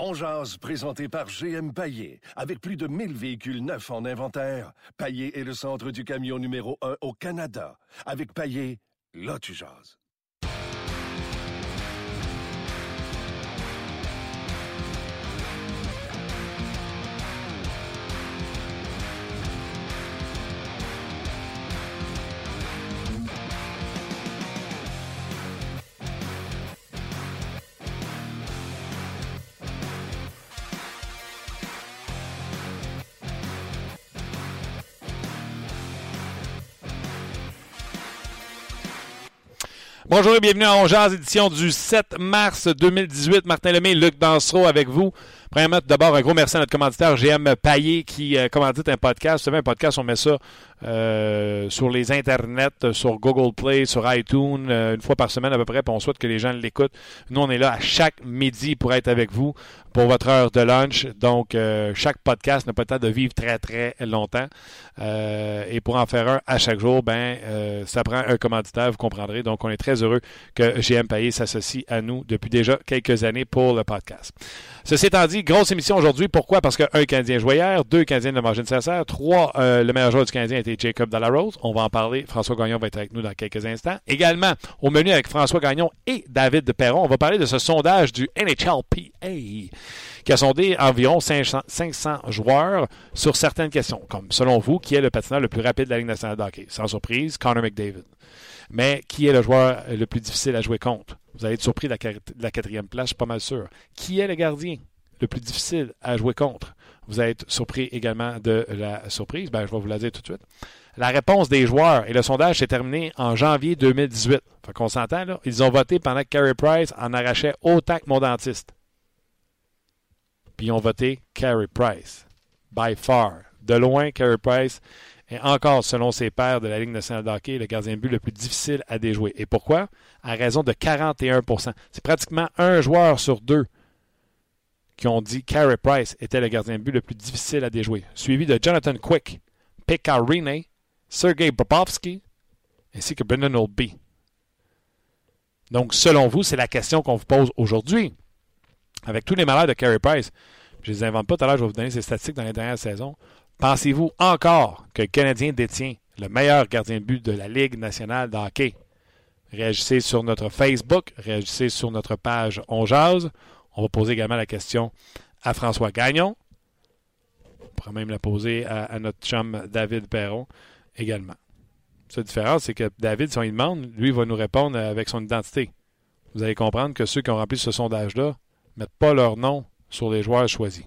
On jase, présenté par GM Paillé. Avec plus de 1000 véhicules neufs en inventaire, Paillé est le centre du camion numéro 1 au Canada. Avec Paillé, là tu. Bonjour et bienvenue à Ongeaz, édition du 7 mars 2018. Martin Lemay, Luc Dansereau avec vous. Premièrement, d'abord, un gros merci à notre commanditaire GM Paillé qui euh, commandite un podcast. Vous savez, un podcast, on met ça euh, sur les internets, sur Google Play, sur iTunes, euh, une fois par semaine à peu près, puis on souhaite que les gens l'écoutent. Nous, on est là à chaque midi pour être avec vous pour votre heure de lunch. Donc, euh, chaque podcast n'a pas le temps de vivre très, très longtemps. Euh, et pour en faire un à chaque jour, ben, euh, ça prend un commanditaire, vous comprendrez. Donc, on est très heureux que GM Payé s'associe à nous depuis déjà quelques années pour le podcast. Ceci étant dit, grosse émission aujourd'hui. Pourquoi? Parce qu'un Canadien jouait hier, deux Canadiens de manger une trois, le meilleur joueur du Canadien était Jacob Dallarose. On va en parler. François Gagnon va être avec nous dans quelques instants. Également, au menu avec François Gagnon et David Perron, on va parler de ce sondage du NHLPA qui a sondé environ 500, 500 joueurs sur certaines questions, comme selon vous, qui est le patineur le plus rapide de la Ligue nationale de hockey? Sans surprise, Connor McDavid. Mais qui est le joueur le plus difficile à jouer contre? Vous allez être surpris de la, quatrième place, je suis pas mal sûr. Qui est le gardien le plus difficile à jouer contre? Vous allez être surpris également de la surprise. Ben, je vais vous la dire tout de suite. La réponse des joueurs et le sondage s'est terminé en janvier 2018. Fait qu'on s'entend. Ils ont voté pendant que Carey Price en arrachait autant que mon dentiste. Puis ils ont voté Carey Price. By far. De loin, Carey Price est encore, selon ses pairs de la Ligue nationale de hockey, le gardien de but le plus difficile à déjouer. Et pourquoi? À raison de 41% C'est pratiquement un joueur sur deux qui ont dit Carey Price était le gardien de but le plus difficile à déjouer. Suivi de Jonathan Quick, Pekka Rinne, Sergei Popovsky, ainsi que Brendan Olby. Donc, selon vous, c'est la question qu'on vous pose aujourd'hui. Avec tous les malheurs de Carey Price, je ne les invente pas tout à l'heure, je vais vous donner ces statistiques dans les dernières saisons. Pensez-vous encore que le Canadien détient le meilleur gardien de but de la Ligue nationale de hockey? Réagissez sur notre Facebook, réagissez sur notre page On Jazz. On va poser également la question à François Gagnon. On pourrait même la poser à, notre chum David Perron également. La différence, c'est que David, si on lui demande, lui va nous répondre avec son identité. Vous allez comprendre que ceux qui ont rempli ce sondage-là ne mettent pas leur nom sur les joueurs choisis.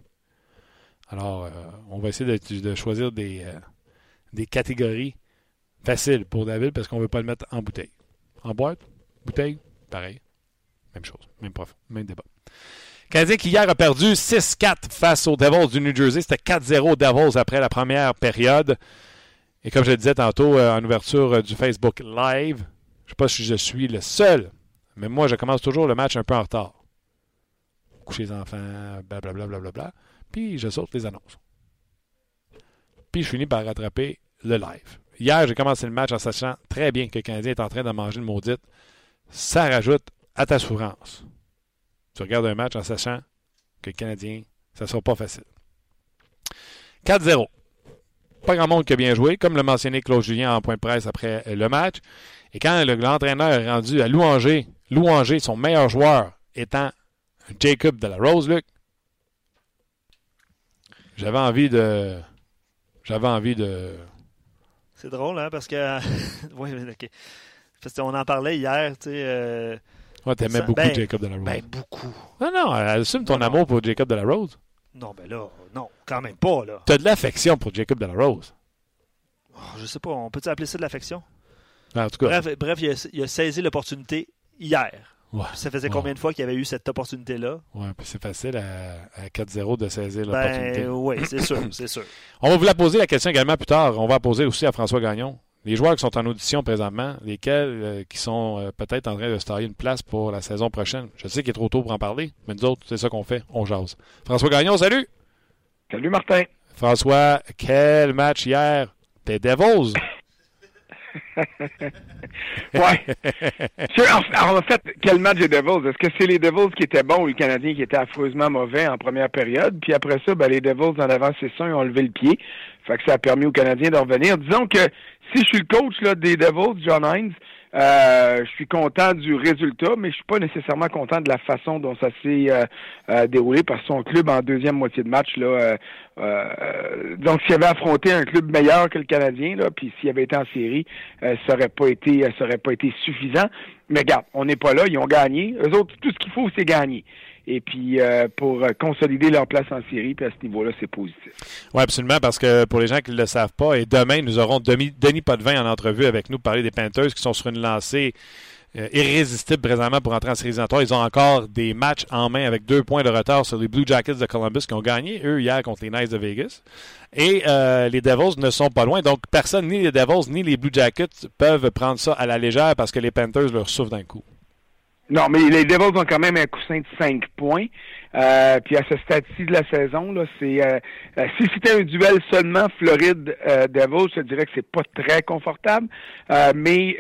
Alors, euh, on va essayer de, choisir des, euh, des catégories faciles pour David parce qu'on ne veut pas le mettre en bouteille. En boîte, bouteille, pareil. Même chose, même prof, même débat. Canadien qui hier a perdu 6-4 face aux Devils du New Jersey. C'était 4-0 Devils après la première période. Et comme je le disais tantôt euh, en ouverture du Facebook Live, je ne sais pas si je suis le seul, mais moi, je commence toujours le match un peu en retard. Coucher les enfants, blablabla, bla, bla, puis je saute les annonces. Puis je finis par rattraper le live. Hier, j'ai commencé le match en sachant très bien que le Canadien est en train de manger une maudite. Ça rajoute à ta souffrance. Tu regardes un match en sachant que le Canadien, ça ne sera pas facile. 4-0. Pas grand monde qui a bien joué, comme le mentionné Claude Julien en point de presse après le match. Et quand l'entraîneur est rendu à louanger, louanger son meilleur joueur étant Jacob de la Rose, Luc, j'avais envie de. J'avais envie de. C'est drôle, hein, parce que. oui, ok. Parce qu'on en parlait hier, tu sais. Euh, Ouais, t'aimais beaucoup ben, Jacob de la Rose. Ben, beaucoup. Non, non, assume ton amour pour Jacob de la Rose. Non, ben là, non, quand même pas, là. T'as de l'affection pour Jacob de la Rose. Oh, je sais pas, on peut-tu appeler ça de l'affection? En tout cas. Bref, bref il, a, saisi l'opportunité hier. Ouais. Ça faisait combien de fois qu'il y avait eu cette opportunité-là? Oui, puis c'est facile à, à 4-0 de saisir ben, l'opportunité. Ben, oui, c'est sûr, c'est sûr. On va vous la poser la question également plus tard. On va la poser aussi à François Gagnon les joueurs qui sont en audition présentement, lesquels euh, qui sont euh, peut-être en train de se tailler une place pour la saison prochaine? Je sais qu'il est trop tôt pour en parler, mais nous autres, c'est ça qu'on fait, on jase. François Gagnon, salut! Salut Martin! François, quel match hier? Des Devils! Ouais. Alors, en fait, quel match des Devils? Est-ce que c'est les Devils qui étaient bons ou les Canadiens qui étaient affreusement mauvais en première période? Puis après ça, ben, les Devils, en avant, c'est ça, ils ont levé le pied. Fait que ça a permis aux Canadiens de revenir. Disons que si je suis le coach là, des Devils, John Hines, euh, je suis content du résultat, mais je suis pas nécessairement content de la façon dont ça s'est euh, euh, déroulé que son club en deuxième moitié de match là. donc s'il avait affronté un club meilleur que le Canadien là, puis s'il avait été en série, ça aurait pas été, ça aurait pas été suffisant. Mais regarde, on n'est pas là, ils ont gagné. Eux autres, tout ce qu'il faut, c'est gagner et puis euh, pour consolider leur place en série. Puis à ce niveau-là, c'est positif. Oui, absolument, parce que pour les gens qui ne le savent pas, et demain, nous aurons Denis, Denis Potvin en entrevue avec nous pour parler des Panthers qui sont sur une lancée euh, irrésistible présentement pour entrer en série éliminatoire. Ils ont encore des matchs en main avec deux points de retard sur les Blue Jackets de Columbus qui ont gagné, eux, hier contre les Knights de Vegas. Et euh, les Devils ne sont pas loin. Donc, personne, ni les Devils, ni les Blue Jackets, peuvent prendre ça à la légère parce que les Panthers leur souffrent d'un coup. Non, mais les Devils ont quand même un coussin de 5 points. Euh, puis à ce stade-ci de la saison, là, c'est euh, euh, si c'était un duel seulement Floride Devils, je dirais que c'est pas très confortable. mais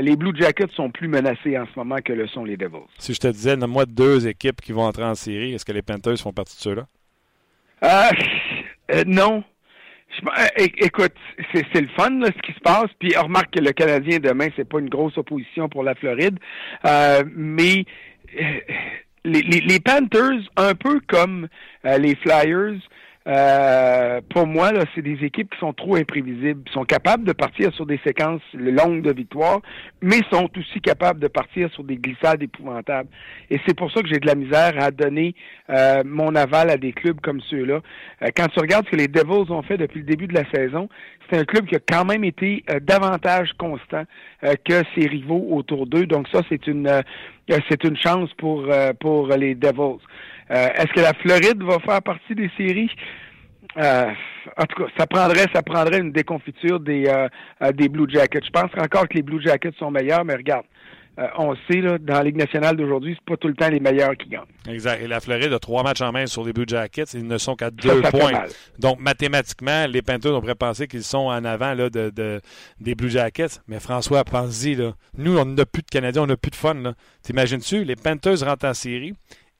les Blue Jackets sont plus menacés en ce moment que le sont les Devils. Si je te disais, nomme-moi deux équipes qui vont entrer en série, est-ce que les Panthers font partie de ceux-là? non. Euh, écoute, c'est le fun ce qui se passe. Puis remarque que le Canadien demain, c'est pas une grosse opposition pour la Floride, euh, mais euh, les, les, Panthers, un peu comme les Flyers, euh, pour moi, là, c'est des équipes qui sont trop imprévisibles. Ils sont capables de partir sur des séquences longues de victoire, mais sont aussi capables de partir sur des glissades épouvantables. Et c'est pour ça que j'ai de la misère à donner euh, mon aval à des clubs comme ceux-là. Euh, quand tu regardes ce que les Devils ont fait depuis le début de la saison, c'est un club qui a quand même été davantage constant que ses rivaux autour d'eux. Donc ça, c'est une c'est une chance pour pour les Devils. Euh, est-ce que la Floride va faire partie des séries? Euh, en tout cas, ça prendrait, ça prendrait une déconfiture des, euh, des Blue Jackets. Je pense encore que les Blue Jackets sont meilleurs, mais regarde, on sait, là, dans la Ligue nationale d'aujourd'hui, c'est pas tout le temps les meilleurs qui gagnent. Exact. Et la Floride a trois matchs en main sur les Blue Jackets. Ils ne sont qu'à deux points. Donc, mathématiquement, les Panthers, on pourrait penser qu'ils sont en avant là, de, des Blue Jackets. Mais François, pense-y. Nous, on n'a plus de Canadiens, on n'a plus de fun. T'imagines-tu? Les Panthers rentrent en série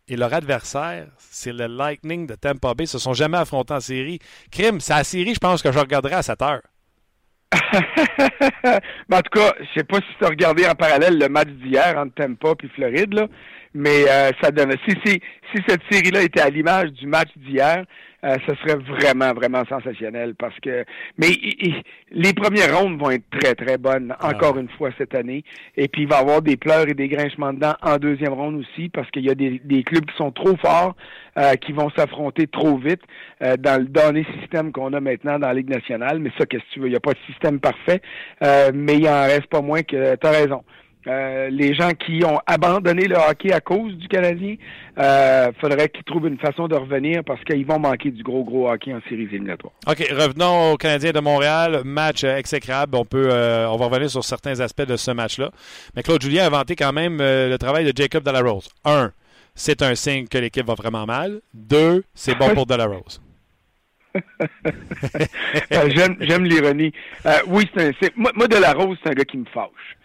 et leur adversaire, c'est le Lightning de Tampa Bay. Ils se sont jamais affrontés en série. Crime, c'est la série, je pense que je regarderai à 7 heures. en tout cas, je sais pas si tu as regardé en parallèle le match d'hier entre Tampa et Floride, là, mais euh, ça donne. Si, si, si cette série-là était à l'image du match d'hier, euh, ce serait vraiment, vraiment sensationnel parce que. Mais les premières rondes vont être très, très bonnes, ah encore une fois cette année. Et puis il va y avoir des pleurs et des grinchements dedans en deuxième ronde aussi parce qu'il y a des, des, clubs qui sont trop forts, euh, qui vont s'affronter trop vite euh, dans le dernier système qu'on a maintenant dans la Ligue nationale. Mais ça, qu'est-ce que tu veux? Il n'y a pas de système parfait, mais il en reste pas moins que. Tu as raison. Euh, les gens qui ont abandonné le hockey à cause du Canadien, euh, faudrait qu'ils trouvent une façon de revenir parce qu'ils vont manquer du gros, gros hockey en séries éliminatoires. OK, revenons aux Canadiens de Montréal. Match euh, exécrable. On peut, euh, on va revenir sur certains aspects de ce match-là. Mais Claude Julien a inventé quand même le travail de Jacob Delarose. Un, c'est un signe que l'équipe va vraiment mal. Deux, c'est bon pour Delarose. j'aime, l'ironie. oui, c'est un, moi, moi, Delarose, c'est un gars qui me fâche.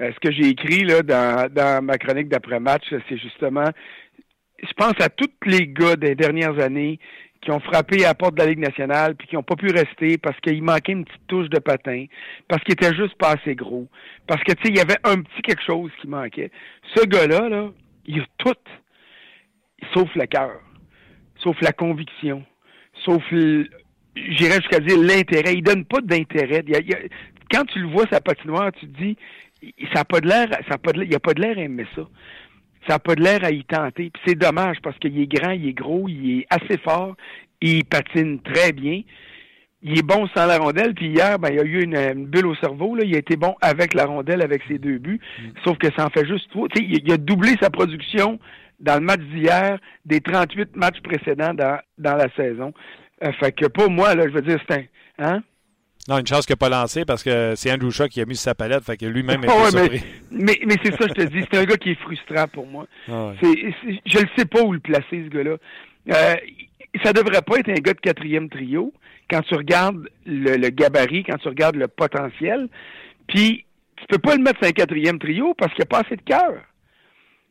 Euh, ce que j'ai écrit là, dans, ma chronique d'après-match, c'est justement, je pense à tous les gars des dernières années qui ont frappé à la porte de la Ligue nationale puis qui n'ont pas pu rester parce qu'il manquait une petite touche de patin, parce qu'il était juste pas assez gros, parce que tu sais, il y avait un petit quelque chose qui manquait. Ce gars-là, là, il a tout, sauf le cœur, sauf la conviction, sauf j'irais jusqu'à dire l'intérêt. Il donne pas d'intérêt. Quand tu le vois sa patinoire, tu te dis ça n'a pas de l'air, ça a pas de il a pas de l'air à aimer ça. Ça n'a pas de l'air à y tenter. c'est dommage parce qu'il est grand, il est gros, il est assez fort, il patine très bien. Il est bon sans la rondelle, puis hier, ben, il a eu une, bulle au cerveau. Là. Il a été bon avec la rondelle, avec ses deux buts. Mm. Sauf que ça en fait juste trop. Il, il a doublé sa production dans le match d'hier des 38 matchs précédents dans, dans la saison. Euh, fait que pour moi, là, je veux dire, c'est un. Hein? Non, une chance qu'il n'a pas lancé parce que c'est Andrew Shaw qui a mis sa palette, fait que lui-même est oh, mais, mais, mais c'est ça, je te dis, c'est un gars qui est frustrant pour moi. Ah je ne sais pas où le placer, ce gars-là. Euh, ça devrait pas être un gars de quatrième trio quand tu regardes le, gabarit, quand tu regardes le potentiel. Puis, tu peux pas le mettre sur un quatrième trio parce qu'il n'y a pas assez de cœur.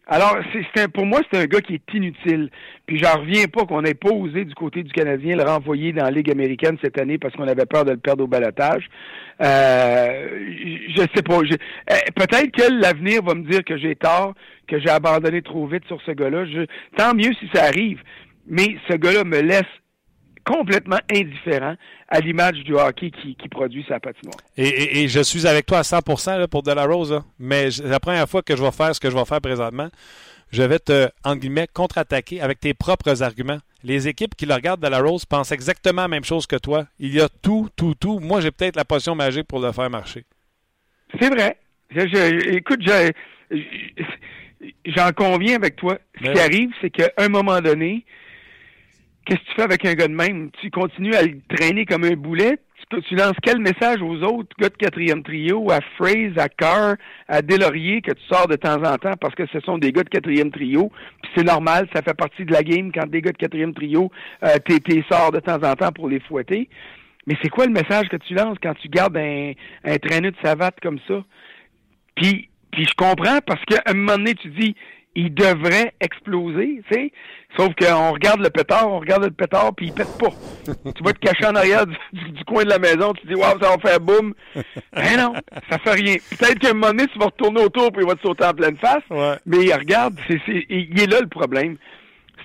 Alors, c'est pour moi, c'est un gars qui est inutile. Puis j'en reviens pas qu'on ait pas osé du côté du Canadien le renvoyer dans la Ligue américaine cette année parce qu'on avait peur de le perdre au balotage. Euh, je sais pas. Euh, peut-être que l'avenir va me dire que j'ai tort, que j'ai abandonné trop vite sur ce gars-là. Tant mieux si ça arrive. Mais ce gars-là me laisse complètement indifférent à l'image du hockey qui, produit sa patinoire. Et, et, je suis avec toi à 100% là, pour De La Rose, mais c'est la première fois que je vais faire ce que je vais faire présentement. Je vais te, entre guillemets, contre-attaquer avec tes propres arguments. Les équipes qui le regardent De La Rose pensent exactement la même chose que toi. Il y a tout, tout, tout. Moi, j'ai peut-être la potion magique pour le faire marcher. C'est vrai. écoute, j'en conviens avec toi. Ce ben qui arrive, c'est qu'à un moment donné, Qu'est-ce que tu fais avec un gars de même? Tu continues à le traîner comme un boulet? Tu, lances quel message aux autres gars de quatrième trio, à Fraze, à Carr, à Delaurier, que tu sors de temps en temps parce que ce sont des gars de quatrième trio? Puis c'est normal, ça fait partie de la game quand des gars de quatrième trio, euh, t'es sors de temps en temps pour les fouetter. Mais c'est quoi le message que tu lances quand tu gardes un, un traîneau de savate comme ça? Puis, puis je comprends parce qu'à un moment donné, tu dis, il devrait exploser, tu sais. Sauf qu'on regarde le pétard, on regarde le pétard, puis il pète pas. tu vas te cacher en arrière du, coin de la maison, tu te dis, waouh, ça va faire boum. Ben non, ça fait rien. Peut-être qu'à un moment donné, tu vas retourner autour, puis il va te sauter en pleine face. Mais regarde, c'est, il est là le problème.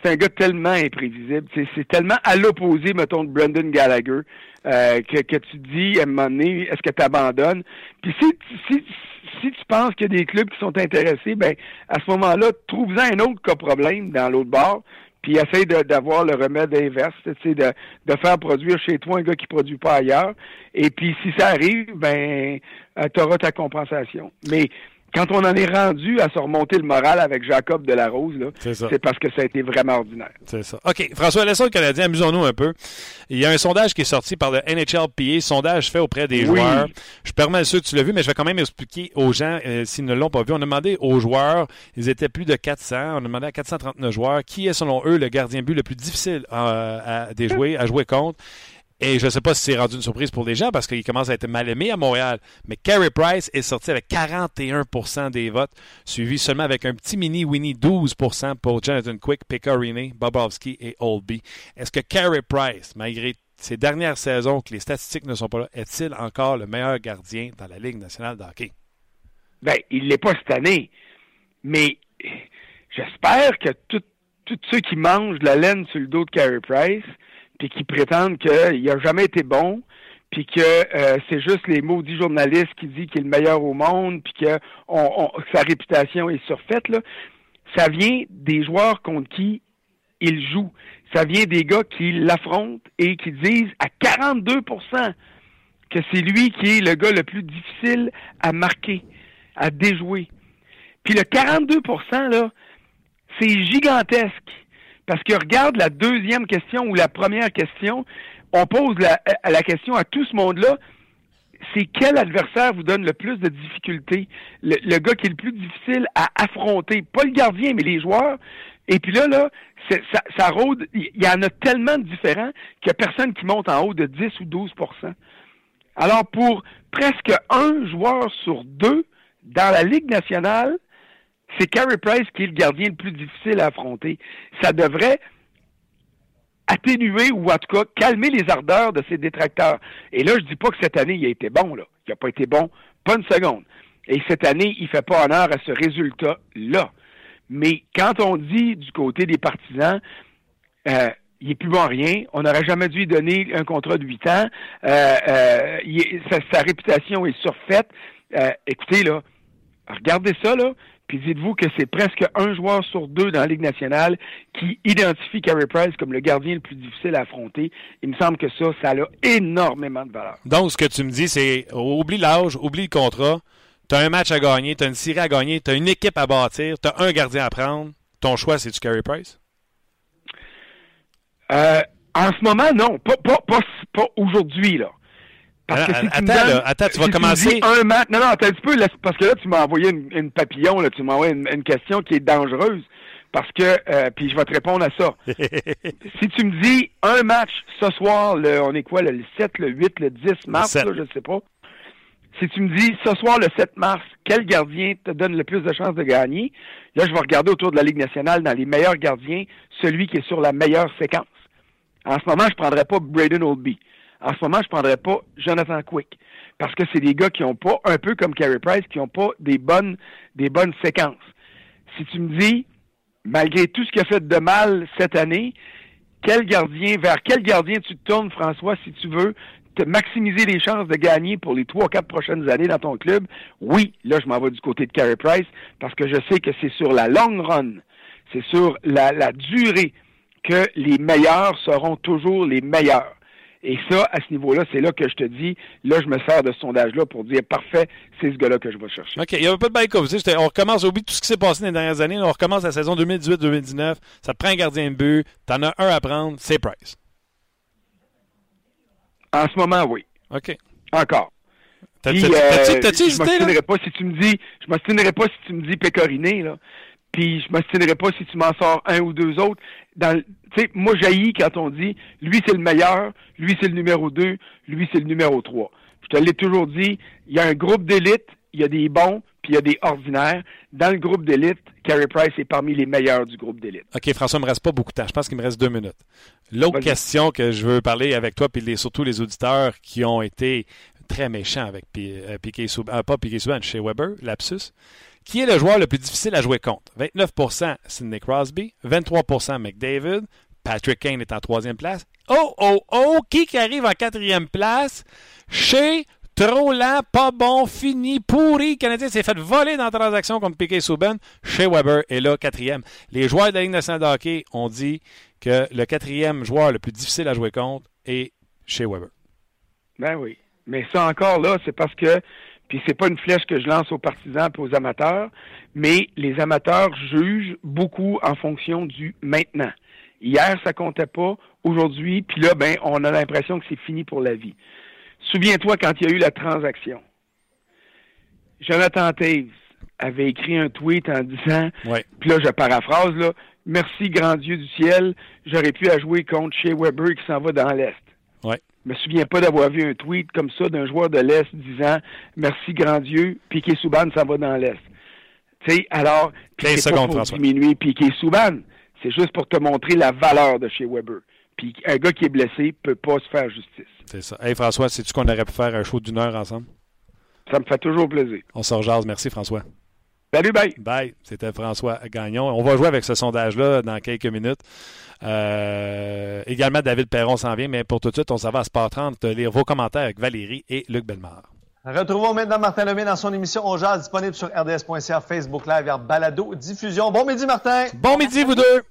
C'est un gars tellement imprévisible. C'est, tellement à l'opposé, mettons, de Brendan Gallagher, euh, que, que tu dis, à un moment donné, est-ce que tu abandonnes? Puis si, si, si tu penses qu'il y a des clubs qui sont intéressés, ben à ce moment-là, trouve-en un autre cas problème dans l'autre bord, puis essaye d'avoir le remède inverse, de, de faire produire chez toi un gars qui produit pas ailleurs. Et puis si ça arrive, ben euh, tu auras ta compensation. Mais quand on en est rendu à se remonter le moral avec Jacob Delarose, c'est parce que ça a été vraiment ordinaire. C'est ça. OK. François, laissons le Canadien, amusons-nous un peu. Il y a un sondage qui est sorti par le NHLPA, sondage fait auprès des joueurs. Je permets ceux que tu l'as vu, mais je vais quand même expliquer aux gens euh, s'ils ne l'ont pas vu. On a demandé aux joueurs, ils étaient plus de 400, on a demandé à 439 joueurs qui est selon eux le gardien but le plus difficile à, à déjouer, à jouer contre? Et je ne sais pas si c'est rendu une surprise pour les gens parce qu'il commence à être mal aimé à Montréal. Mais Carey Price est sorti avec 41% des votes, suivi seulement avec un petit mini Winnie 12% pour Jonathan Quick, Pecorini, Bobovski et Oldby. Est-ce que Carey Price, malgré ces dernières saisons que les statistiques ne sont pas là, est-il encore le meilleur gardien dans la Ligue nationale de hockey? Bien, il ne l'est pas cette année. Mais j'espère que tous ceux qui mangent de la laine sur le dos de Carey Price puis qui prétendent qu'il n'a jamais été bon, puis que euh, c'est juste les maudits journalistes qui disent qu'il est le meilleur au monde, puis que sa réputation est surfaite, là. ça vient des joueurs contre qui il joue. Ça vient des gars qui l'affrontent et qui disent à 42% que c'est lui qui est le gars le plus difficile à marquer, à déjouer. Puis le 42 là, c'est gigantesque. Parce que regarde la deuxième question ou la première question, on pose la, la question à tout ce monde-là, c'est quel adversaire vous donne le plus de difficultés? Le, gars qui est le plus difficile à affronter, pas le gardien, mais les joueurs. Et puis là, là, ça, ça rôde, il y en a tellement de différents qu'il n'y a personne qui monte en haut de 10 ou 12% Alors, pour presque un joueur sur deux dans la Ligue nationale, c'est Carey Price qui est le gardien le plus difficile à affronter. Ça devrait atténuer ou en tout cas calmer les ardeurs de ses détracteurs. Et là, je dis pas que cette année, il a été bon, là. Il n'a pas été bon, pas une seconde. Et cette année, il fait pas honneur à ce résultat-là. Mais quand on dit du côté des partisans, euh, il est plus bon rien, on n'aurait jamais dû lui donner un contrat de huit ans, euh, euh, sa, réputation est surfaite. écoutez, là, regardez ça, là, puis dites-vous que c'est presque un joueur sur deux dans la Ligue nationale qui identifie Carey Price comme le gardien le plus difficile à affronter. Il me semble que ça, ça a énormément de valeur. Donc, ce que tu me dis, c'est oublie l'âge, oublie le contrat. Tu as un match à gagner, tu as une série à gagner, tu as une équipe à bâtir, tu as un gardien à prendre. Ton choix, c'est-tu Carey Price? Euh, en ce moment, non. Pas, pas, pas aujourd'hui, là. Parce que attends, attends, tu vas commencer. Un match, non, non, attends un petit peu, parce que là, tu m'as envoyé une, papillon, là, tu m'as envoyé une, question qui est dangereuse. Parce que, euh, puis je vais te répondre à ça. si tu me dis un match ce soir, le, on est quoi, le 7, le 8, le 10 mars, là, je sais pas. Si tu me dis, ce soir, le 7 mars, quel gardien te donne le plus de chances de gagner? Là, je vais regarder autour de la Ligue nationale, dans les meilleurs gardiens, celui qui est sur la meilleure séquence. En ce moment, je ne prendrais pas Braden Oldby. En ce moment, je ne prendrais pas Jonathan Quick. Parce que c'est des gars qui n'ont pas, un peu comme Carey Price, qui n'ont pas des bonnes, des bonnes séquences. Si tu me dis, malgré tout ce qu'il a fait de mal cette année, quel gardien, vers quel gardien tu te tournes, François, si tu veux te maximiser les chances de gagner pour les trois, quatre prochaines années dans ton club? Oui, là, je m'en vais du côté de Carey Price parce que je sais que c'est sur la long run, c'est sur la, la durée que les meilleurs seront toujours les meilleurs. Et ça, à ce niveau-là, c'est là que je te dis, là, je me sers de ce sondage-là pour dire, parfait, c'est ce gars-là que je vais chercher. OK, il n'y a pas de bail On recommence, oublie tout ce qui s'est passé dans les dernières années. On recommence la saison 2018-2019. Ça te prend un gardien de but. Tu en as un à prendre, c'est Price. En ce moment, oui. OK. Encore. T'as-tu euh, hésité, pas si tu me dis, je m'obstinerai pas si tu me dis Pécoriné, là. Puis je m'obstinerai pas si tu m'en sors un ou deux autres. Dans, tu sais, moi j'haïs quand on dit, lui c'est le meilleur, lui c'est le numéro deux, lui c'est le numéro trois. Je te l'ai toujours dit, il y a un groupe d'élite, il y a des bons, puis il y a des ordinaires. Dans le groupe d'élite, Carey Price est parmi les meilleurs du groupe d'élite. OK, François, il me reste pas beaucoup de temps. Je pense qu'il me reste deux minutes. L'autre question que je veux parler avec toi, puis surtout les auditeurs qui ont été très méchants avec euh, Piquet Souban, euh, pas Piquet Souban, chez Weber, lapsus. Qui est le joueur le plus difficile à jouer contre? 29% Sidney Crosby, 23% McDavid, Patrick Kane est en troisième place. Oh, oh, oh, qui arrive en quatrième place? Chez Trop pas bon, fini, pourri. Le Canadien s'est fait voler dans la transaction contre Piquet Souben. Chez Weber est là, quatrième. Les joueurs de la Ligue nationale de hockey ont dit que le quatrième joueur le plus difficile à jouer contre est chez Weber. Ben oui. Mais ça encore là, c'est parce que puis c'est pas une flèche que je lance aux partisans et aux amateurs, mais les amateurs jugent beaucoup en fonction du maintenant. Hier, ça comptait pas. Aujourd'hui, puis là, ben, on a l'impression que c'est fini pour la vie. Souviens-toi quand il y a eu la transaction. Jonathan Taves avait écrit un tweet en disant, puis là, je paraphrase, là, merci, grand Dieu du ciel, j'aurais pu jouer contre Shea Weber qui s'en va dans l'Est. Ouais. Je me souviens pas d'avoir vu un tweet comme ça d'un joueur de l'Est disant merci grand Dieu, Piquet Souban s'en va dans l'Est. Tu sais, alors, c'est pas pour diminuer Piquet Souban, c'est juste pour te montrer la valeur de chez Weber. Puis un gars qui est blessé peut pas se faire justice. C'est ça. Hey François, sais-tu qu'on aurait pu faire un show d'une heure ensemble? Ça me fait toujours plaisir. On se rejase. Merci François. Salut, bye. Bye. C'était François Gagnon. On va jouer avec ce sondage-là dans quelques minutes. Euh, également, David Perron s'en vient, mais pour tout de suite, on s'en va à Sport 30 lire vos commentaires avec Valérie et Luc Bellemare. Retrouvons maintenant Martin Lemay dans son émission On Jazz, disponible sur rds.ca, Facebook Live et Balado Diffusion. Bon midi, Martin. Bon midi, vous deux.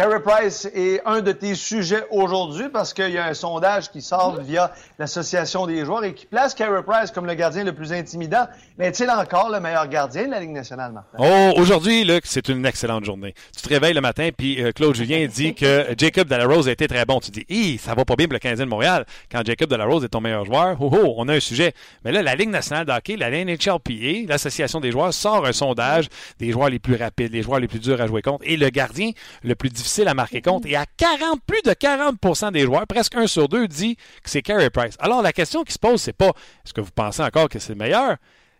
Carey Price est un de tes sujets aujourd'hui parce qu'il y a un sondage qui sort via l'Association des joueurs et qui place Carey Price comme le gardien le plus intimidant. Mais est-il encore le meilleur gardien de la Ligue nationale, Martin? Oh, aujourd'hui, Luc, c'est une excellente journée. Tu te réveilles le matin, puis euh, Claude Julien dit que Jacob Delarose a été très bon. Tu dis, Hi, ça va pas bien pour le Canadien de Montréal quand Jacob Delarose est ton meilleur joueur. Oh, oh, on a un sujet. Mais là, la Ligue nationale de hockey, la NHLPA, l'Association des joueurs, sort un sondage des joueurs les plus rapides, les joueurs les plus durs à jouer contre. Et le gardien le plus difficile à marquer contre. Et à 40, plus de 40% des joueurs, presque un sur deux, dit que c'est Carey Price. Alors, la question qui se pose, c'est pas est-ce que vous pensez encore que c'est le meilleur?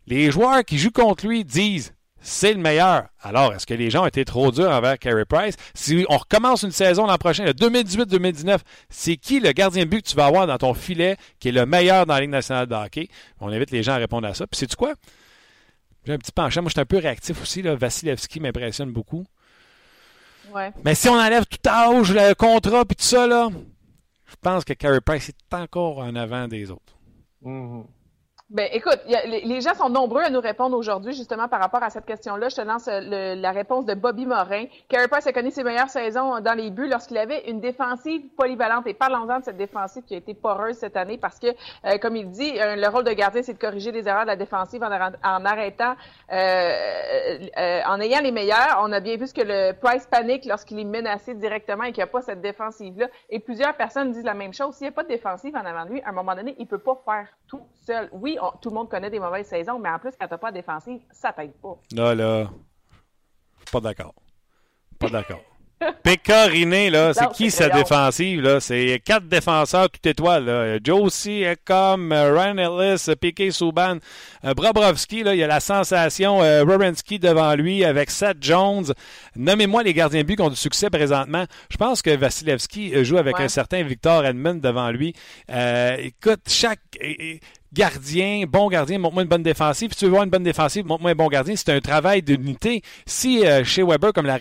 Les joueurs qui jouent contre lui disent c'est le meilleur. Alors, est-ce que les gens ont été trop durs envers Carey Price? Si on recommence une saison l'an prochain, le 2018-2019, c'est qui le gardien de but que tu vas avoir dans ton filet qui est le meilleur dans la Ligue nationale de hockey? On invite les gens à répondre à ça. Puis, sais-tu quoi? J'ai un petit penchant. Moi, je suis un peu réactif aussi. Là. Vasilevski m'impressionne beaucoup. Mais si on enlève tout à haut le contrat puis tout ça, là, je pense que Carey Price est encore en avant des autres. Mm-hmm. Ben, écoute, les, gens sont nombreux à nous répondre aujourd'hui, justement, par rapport à cette question-là. Je te lance euh, la réponse de Bobby Morin. Carey Price a connu ses meilleures saisons dans les buts lorsqu'il avait une défensive polyvalente. Et parlons-en de cette défensive qui a été poreuse cette année parce que, euh, comme il dit, euh, le rôle de gardien, c'est de corriger les erreurs de la défensive en, arrêtant, en ayant les meilleurs. On a bien vu ce que le Price panique lorsqu'il est menacé directement et qu'il n'y a pas cette défensive-là. Et plusieurs personnes disent la même chose. S'il n'y a pas de défensive en avant de lui, à un moment donné, il peut pas faire tout seul. Oui, tout le monde connaît des mauvaises saisons, mais en plus, quand tu n'as pas de défensive, ça t'aide pas. Là, là, pas d'accord. Pas d'accord. Pécoriné, là, c'est qui sa défensive, là? C'est quatre défenseurs tout étoile, là. Josie, Ecom, euh, Ryan Ellis, euh, Piquet Souban, euh, Bobrovski, là, il y a la sensation, euh, devant lui avec Seth Jones. Nommez-moi les gardiens de but qui ont du succès présentement. Je pense que Vasilevski joue avec Ouais. un certain Victor Edmond devant lui. Euh, écoute, chaque gardien, bon gardien, montre-moi une bonne défensive. Si tu veux voir une bonne défensive, montre-moi un bon gardien. C'est un travail d'unité. Si euh, chez Weber, comme la,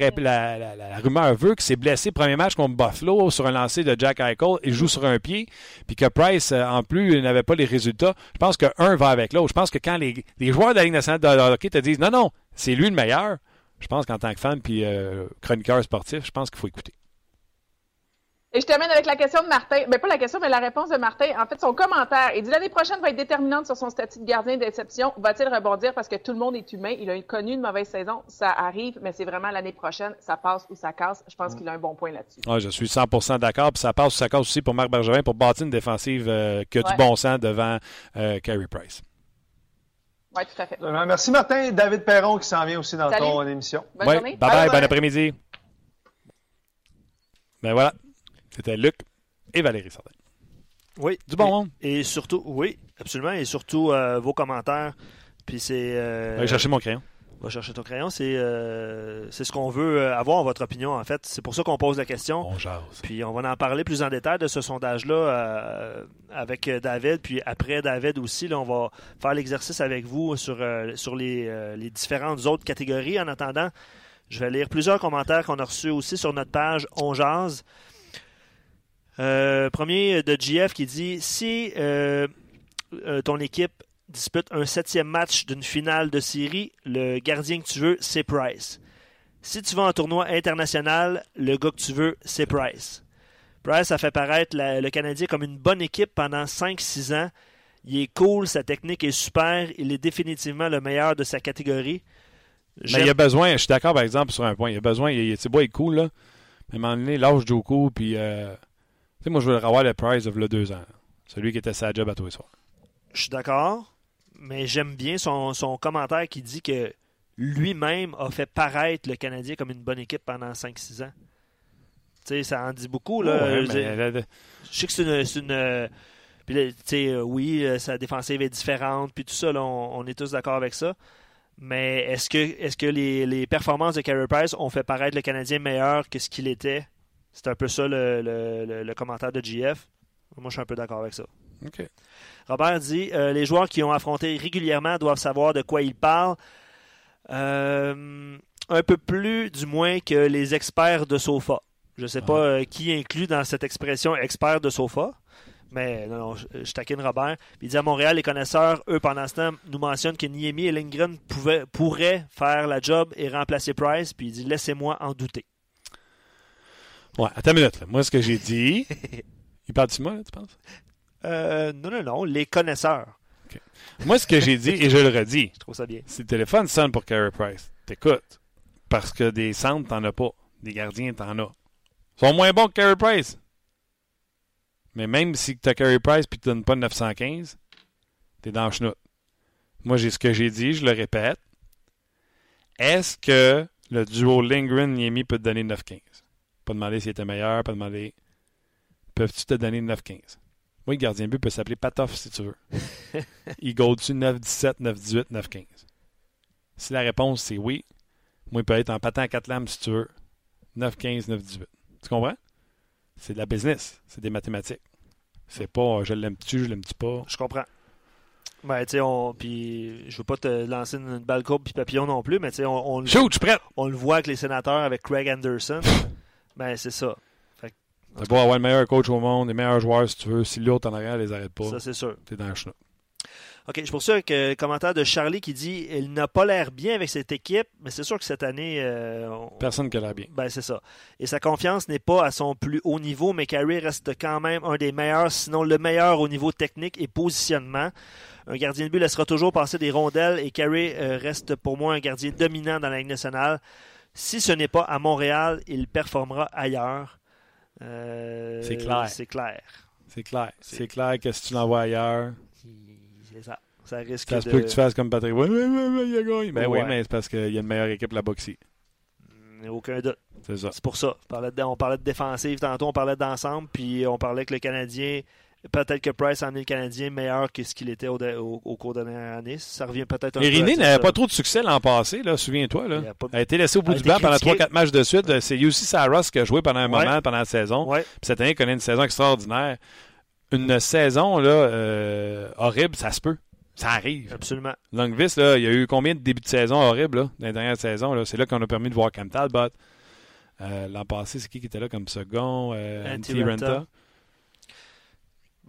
rumeur veut, que c'est blessé premier match contre Buffalo sur un lancer de Jack Eichel, il joue sur un pied, puis que Price, euh, en plus, n'avait pas les résultats, je pense qu'un va avec l'autre. Je pense que quand les, les joueurs de la Ligue nationale de hockey te disent non, non, c'est lui le meilleur, je pense qu'en tant que fan puis euh, chroniqueur sportif, je pense qu'il faut écouter. Et je termine avec la question de Martin. Ben, pas la question, mais la réponse de Martin. En fait, son commentaire. Il dit l'année prochaine va être déterminante sur son statut de gardien d'exception. Va-t-il rebondir parce que tout le monde est humain? Il a connu une mauvaise saison. Ça arrive, mais c'est vraiment l'année prochaine. Ça passe ou ça casse. Je pense qu'il a un bon point là-dessus. Ouais, je suis 100% d'accord. Puis ça passe, ça casse aussi pour Marc Bergevin pour bâtir une défensive euh, qui a Ouais. du bon sens devant euh, Carey Price. Oui, tout à fait. Absolument. Merci Martin. David Perron qui s'en vient aussi dans Salut. ton émission. Bonne Ouais, journée. Bye bye, Bye bye. bon après-midi. Ben voilà. C'était Luc et Valérie Sardin. Oui. Du bon Et- monde. Et surtout, oui, absolument. Et surtout euh, vos commentaires. Puis c'est. euh, Allez chercher mon crayon. Va chercher ton crayon. C'est euh, c'est ce qu'on veut euh, avoir, votre opinion, en fait. C'est pour ça qu'on pose la question. On jase. Puis on va en parler plus en détail de ce sondage-là avec David. Puis après David aussi, là, on va faire l'exercice avec vous sur, sur les, les différentes autres catégories. En attendant, je vais lire plusieurs commentaires qu'on a reçus aussi sur notre page On Jase. Euh, premier de GF qui dit Si euh, euh, ton équipe dispute un septième match d'une finale de série, le gardien que tu veux, c'est Price. Si tu vas en tournoi international, le gars que tu veux, c'est Price. Price a fait paraître la- le Canadien comme une bonne équipe pendant 5-6 ans. Il est cool, sa technique est super, il est définitivement le meilleur de sa catégorie. Mais il y a besoin, je suis d'accord par exemple sur un point, il y a besoin, il, il, beau, il est cool, là. Mais à un moment donné, lâche Joku, puis. euh, sais, moi, je veux avoir le prize of le deux ans. Celui qui était sa job à tous les soirs. Je suis d'accord, mais j'aime bien son, son commentaire qui dit que lui-même a fait paraître le Canadien comme une bonne équipe pendant 5-6 ans. Tu sais, ça en dit beaucoup. Là. Ouais, Je mais dire, sais que c'est une. puis là, tu sais, euh, oui, euh, sa défensive est différente, puis tout ça, là, on, on est tous d'accord avec ça. Mais est-ce que, est-ce que les, les performances de Carey Price ont fait paraître le Canadien meilleur que ce qu'il était? C'est un peu ça le, le- le- le commentaire de GF. Moi, je suis un peu d'accord avec ça. Robert dit euh, les joueurs qui ont affronté régulièrement doivent savoir de quoi ils parlent. Euh, un peu plus, du moins, que les experts de sofa. Je ne sais pas euh, qui inclut dans cette expression expert de sofa. Mais non, non, je, je taquine Robert. Il dit à Montréal, les connaisseurs, eux, pendant ce temps, nous mentionnent que Niemi et Lindgren pouvaient, pourraient faire la job et remplacer Price. Puis il dit laissez-moi en douter. Ouais, attends une minute. là. Moi, ce que j'ai dit. il parle de moi, là, tu penses? Euh, non, non, non, les connaisseurs. Moi, ce que j'ai dit, et je le redis, Je trouve ça bien. si le téléphone sonne pour Carey Price, t'écoutes. Parce que des centres, t'en as pas. Des gardiens, t'en as. Ils sont moins bons que Carey Price. Mais même si tu as Carey Price et tu donnes pas 915, t'es dans le chenoute. Moi, j'ai ce que j'ai dit, je le répète. Est-ce que le duo Lindgren-Niemi peut te donner 915? Pas demander s'il était meilleur, pas demander. Peuvent-tu te donner 915? Moi, le gardien de but peut s'appeler Patoff si tu veux. il go dessus 9-17, 9-18, 9-15. Si la réponse c'est oui, moi, il peut être en patin à 4 lames si tu veux. 9-15, 9-18. Tu comprends? C'est de la business. C'est des mathématiques. C'est pas euh, je l'aime-tu, je l'aime-tu pas? Je comprends. Ouais, tu sais, on. Puis, je veux pas te lancer une, une balle courbe puis papillon non plus, mais tu sais, on, Shoot, on le voit avec les sénateurs, avec Craig Anderson. Ben, c'est ça. T'as beau avoir le meilleur coach au monde, les meilleurs joueurs si tu veux. Si l'autre en arrière les arrête pas, Ça, c'est sûr. t'es dans le chenot. OK, je poursuis avec euh, le commentaire de Charlie qui dit il n'a pas l'air bien avec cette équipe, mais c'est sûr que cette année. euh, on- Personne qui a l'air bien. Ben, c'est ça. Et sa confiance n'est pas à son plus haut niveau, mais Carey reste quand même un des meilleurs, sinon le meilleur au niveau technique et positionnement. Un gardien de but laissera toujours passer des rondelles et Carey euh, reste pour moi un gardien dominant dans la Ligue nationale. Si ce n'est pas à Montréal, il performera ailleurs. Euh, C'est clair. C'est clair. C'est clair. C'est- clair que si tu l'envoies ailleurs, C'est ça. Ça risque ça se de... peut que tu fasses comme Patrick. Ouais, ouais, ouais, il a gagné. Ben oui, mais c'est parce qu'il y a une meilleure équipe là-bas a aucun doute. C'est ça. C'est pour ça. On parlait, de, on parlait de défensive tantôt, on parlait d'ensemble, puis on parlait que le Canadien, peut-être que Price a amené le Canadien meilleur que ce qu'il était au, au, au cours de dernière année. Ça revient peut-être un Et peu n'avait pas trop de succès l'an passé, là, souviens-toi. Là. Il a pas- Elle a été laissé au bout du banc pendant critiqué. 3-4 matchs de suite. C'est UC Saros qui a joué pendant un Ouais. moment, pendant la saison. Ouais. Puis cette année, il connaît une saison extraordinaire. Une saison là, euh, horrible, ça se peut. Ça arrive. Absolument. Longvis, là, il y a eu combien de débuts de saison horribles là, dans les dernières saisons? Là? C'est là qu'on a permis de voir Cam Talbot. Euh, L'an passé, c'est qui qui était là comme second? Euh, Antti. Ranta.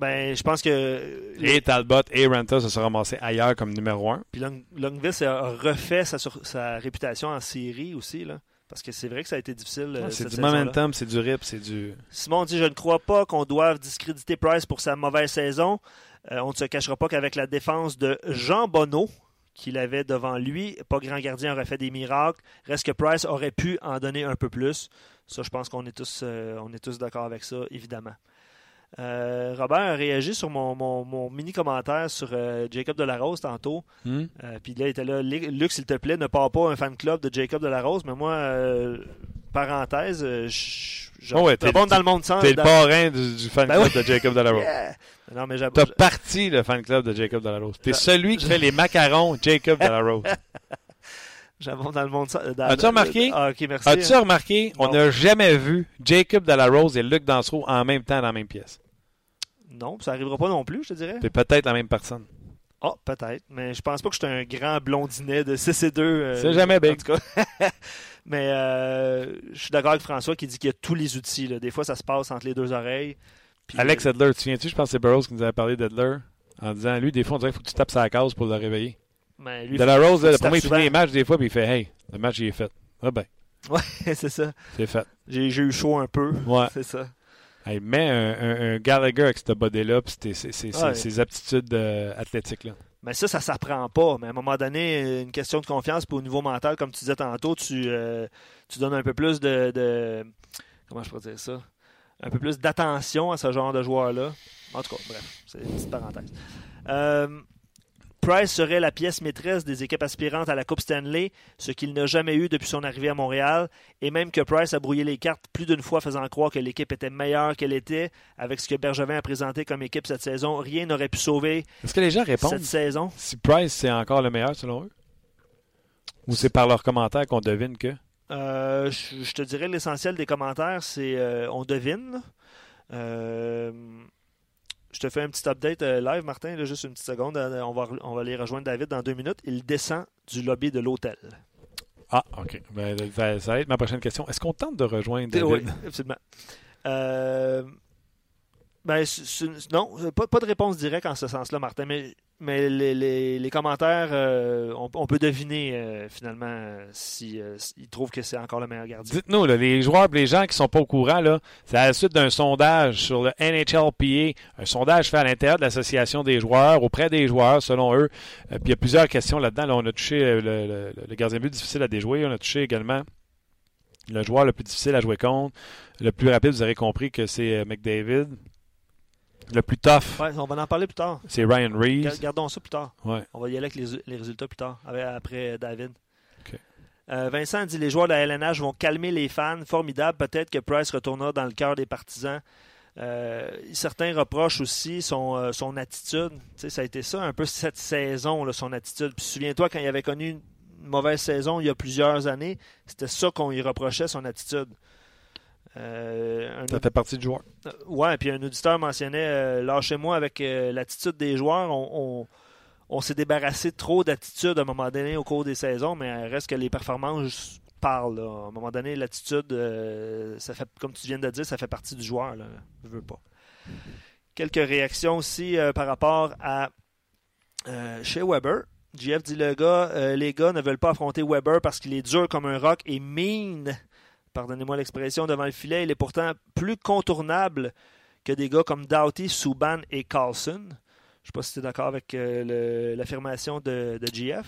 Ben, je pense que. Et Talbot et Ranta se sont ramassés ailleurs comme numéro un. Puis Long- Longvis a refait sa, sur- sa réputation en série aussi, là. Parce que c'est vrai que ça a été difficile. euh, Ah, c'est cette du momentum, c'est du rip, c'est du. Simon dit Je ne crois pas qu'on doive discréditer Price pour sa mauvaise saison. Euh, on ne se cachera pas qu'avec la défense de Jean Bonneau, qu'il avait devant lui, pas grand gardien aurait fait des miracles. Reste que Price aurait pu en donner un peu plus. Ça, je pense qu'on est tous, euh, on est tous d'accord avec ça, évidemment. Euh, Robert a réagi sur mon, mon- mon mini commentaire sur euh, Jacob Delarose tantôt. Hmm? Euh, Puis là, il était là, Luc, s'il te plaît, ne pars pas un fan club de Jacob Delarose. Mais moi, parenthèse, je je- Oh ouais, t'es- j'abonde dans le monde sans. T'es le dans- parrain du, du fan Ben club oui. de Jacob Delarose. Yeah! Non, mais T'as parti le fan club de Jacob Delarose. T'es Je- celui qui fait les macarons Jacob Delarose. j'abonde dans le monde As-tu remarqué? Ah, merci. As-tu remarqué, on n'a jamais vu Jacob Delarose et Luc Dansereau en même temps dans la même pièce. Non, ça arrivera pas non plus, je te dirais. C'est peut-être la même personne. Ah, peut-être. Mais je pense pas que je suis un grand blondinet de 6 et 2. C'est jamais big. En tout cas. mais euh, je suis d'accord avec François qui dit qu'il y a tous les outils. là. Des fois, ça se passe entre les deux oreilles. Puis- Alex Edler, tu te souviens-tu, je pense que c'est Burroughs qui nous avait parlé d'Edler en disant, lui, des fois, on dirait qu'il faut que tu tapes sa case pour le réveiller. Mais lui, Delarose, faut là, le premier, il finit les matchs des fois, puis il fait, hey, le match, il est fait. Ah ben, souvent. c'est ça. c'est fait. J'ai eu chaud un peu. Ouais. C'est ça. Hey, mets un, un- un Gallagher avec cette body-là, puis ses- Ouais. aptitudes euh, athlétiques-là. Mais ça, ça s'apprend pas. Mais à un moment donné, une question de confiance, puis au niveau mental, comme tu disais tantôt, tu, euh, tu donnes un peu plus de, de- Comment je pourrais dire ça? Un peu plus d'attention à ce genre de joueur-là. En tout cas, bref, c'est une petite parenthèse. Euh, Price serait la pièce maîtresse des équipes aspirantes à la Coupe Stanley, ce qu'il n'a jamais eu depuis son arrivée à Montréal, et même que Price a brouillé les cartes plus d'une fois faisant croire que l'équipe était meilleure qu'elle était, avec ce que Bergevin a présenté comme équipe cette saison, rien n'aurait pu sauver Est-ce que les gens répondent? cette saison. si Price, c'est encore le meilleur selon eux? Ou c'est par leurs commentaires qu'on devine que? Euh, je, je te dirais l'essentiel des commentaires, c'est euh, on devine. Euh, je te fais un petit update euh, live, Martin, là, juste une petite seconde. Euh, On va, on va aller rejoindre David dans deux minutes. Il descend du lobby de l'hôtel. Ah, OK. Ben, ça, ça va être ma prochaine question. Est-ce qu'on tente de rejoindre David? Oui, absolument. Euh, ben, non, pas, pas de réponse directe en ce sens-là, Martin, mais, mais les, les- commentaires, euh, on, peut deviner euh, finalement euh, si, euh, s'ils trouvent que c'est encore le meilleur gardien. Dites-nous, les joueurs les gens qui sont pas au courant, c'est à la suite d'un sondage sur le NHLPA, un sondage fait à l'intérieur de l'association des joueurs, auprès des joueurs, selon eux. Puis il y a plusieurs questions là-dedans. Là, on a touché le, le- le gardien but difficile à déjouer. On a touché également le joueur le plus difficile à jouer contre. Le plus rapide, vous aurez compris que c'est McDavid. Le plus tough, Ouais, on va en parler plus tard. c'est Ryan Reeves. Gardons ça plus tard. Ouais. On va y aller avec les, les résultats plus tard, avec- après David. Euh, Vincent dit les joueurs de la LNH vont calmer les fans. Formidable. Peut-être que Price retournera dans le cœur des partisans. Euh, certains reprochent aussi son, euh, son attitude. Ça a été ça un peu cette saison, là, son attitude. Puis souviens-toi, quand il avait connu une mauvaise saison il y a plusieurs années, c'était ça qu'on lui reprochait, son attitude. Euh, un Ça fait partie du joueur. euh, Ouais, puis un auditeur mentionnait euh, Lâchez-moi avec euh, l'attitude des joueurs. On, on- on s'est débarrassé de trop d'attitude à un moment donné au cours des saisons, mais reste que les performances parlent. là. À un moment donné, l'attitude, euh, ça fait, comme tu viens de dire, ça fait partie du joueur. Là. Je veux pas. Quelques réactions aussi par rapport à chez Weber. JF dit le gars, les gars ne veulent pas affronter Weber parce qu'il est dur comme un roc et mean pardonnez-moi l'expression, devant le filet. Il est pourtant plus contournable que des gars comme Doughty, Subban et Carlson. Je ne sais pas si tu es d'accord avec euh, l'affirmation de, de GF.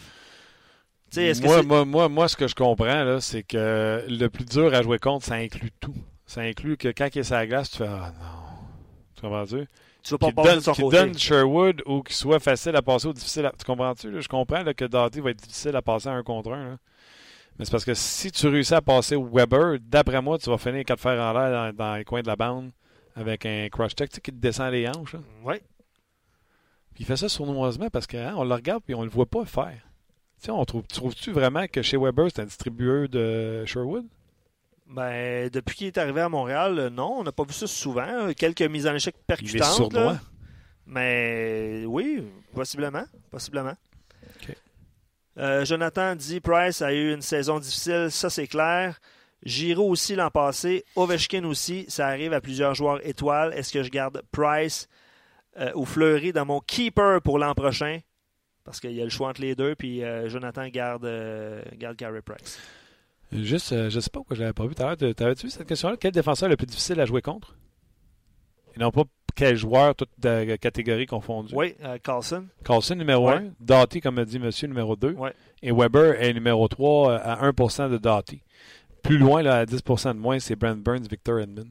Que Moi, moi, moi, moi, ce que je comprends, c'est que le plus dur à jouer contre, ça inclut tout. Ça inclut que quand il est sur la glace, tu fais Ah non. Tu comprends-tu? tu vas pas passer donne, de son qu'il côté. donne Sherwood ou qu'il soit facile à passer ou difficile à. Tu comprends-tu? Je comprends là, que Doughty va être difficile à passer un contre un. là. Mais c'est parce que si tu réussis à passer Weber, d'après moi, tu vas finir quatre fers en l'air dans, dans les coins de la bande avec un crush tech tu sais, qui te descend les hanches. là. Oui. Puis il fait ça sournoisement parce qu'on on le regarde et on le voit pas faire. Tu sais, on trouve, trouves-tu vraiment que chez Weber, c'est un distributeur de Sherwood? Ben, depuis qu'il est arrivé à Montréal, euh, non, on n'a pas vu ça souvent. Quelques mises en échec Il est percutantes. sournois. là. Mais oui, possiblement. Possiblement. Euh, Jonathan dit Price a eu une saison difficile, ça c'est clair. Giro aussi l'an passé, Ovechkin aussi, ça arrive à plusieurs joueurs étoiles. Est-ce que je garde Price euh, ou Fleury dans mon keeper pour l'an prochain? Parce qu'il y a le choix entre les deux, puis euh, Jonathan garde, garde Carey Price. Juste, je sais pas pourquoi je l'avais pas vu tout à l'heure. T'avais-tu vu cette question-là? Quel défenseur est le plus difficile à jouer contre? Et non pas quel joueur, toutes de catégories confondues. Oui, euh, Carlson. Carlson, numéro Ouais. 1. Doughty, comme a dit monsieur, numéro 2. Ouais. Et Weber est numéro 3 à 1% de Doughty. Plus loin, là, à 10% de moins, c'est Brent Burns, Victor Edmond.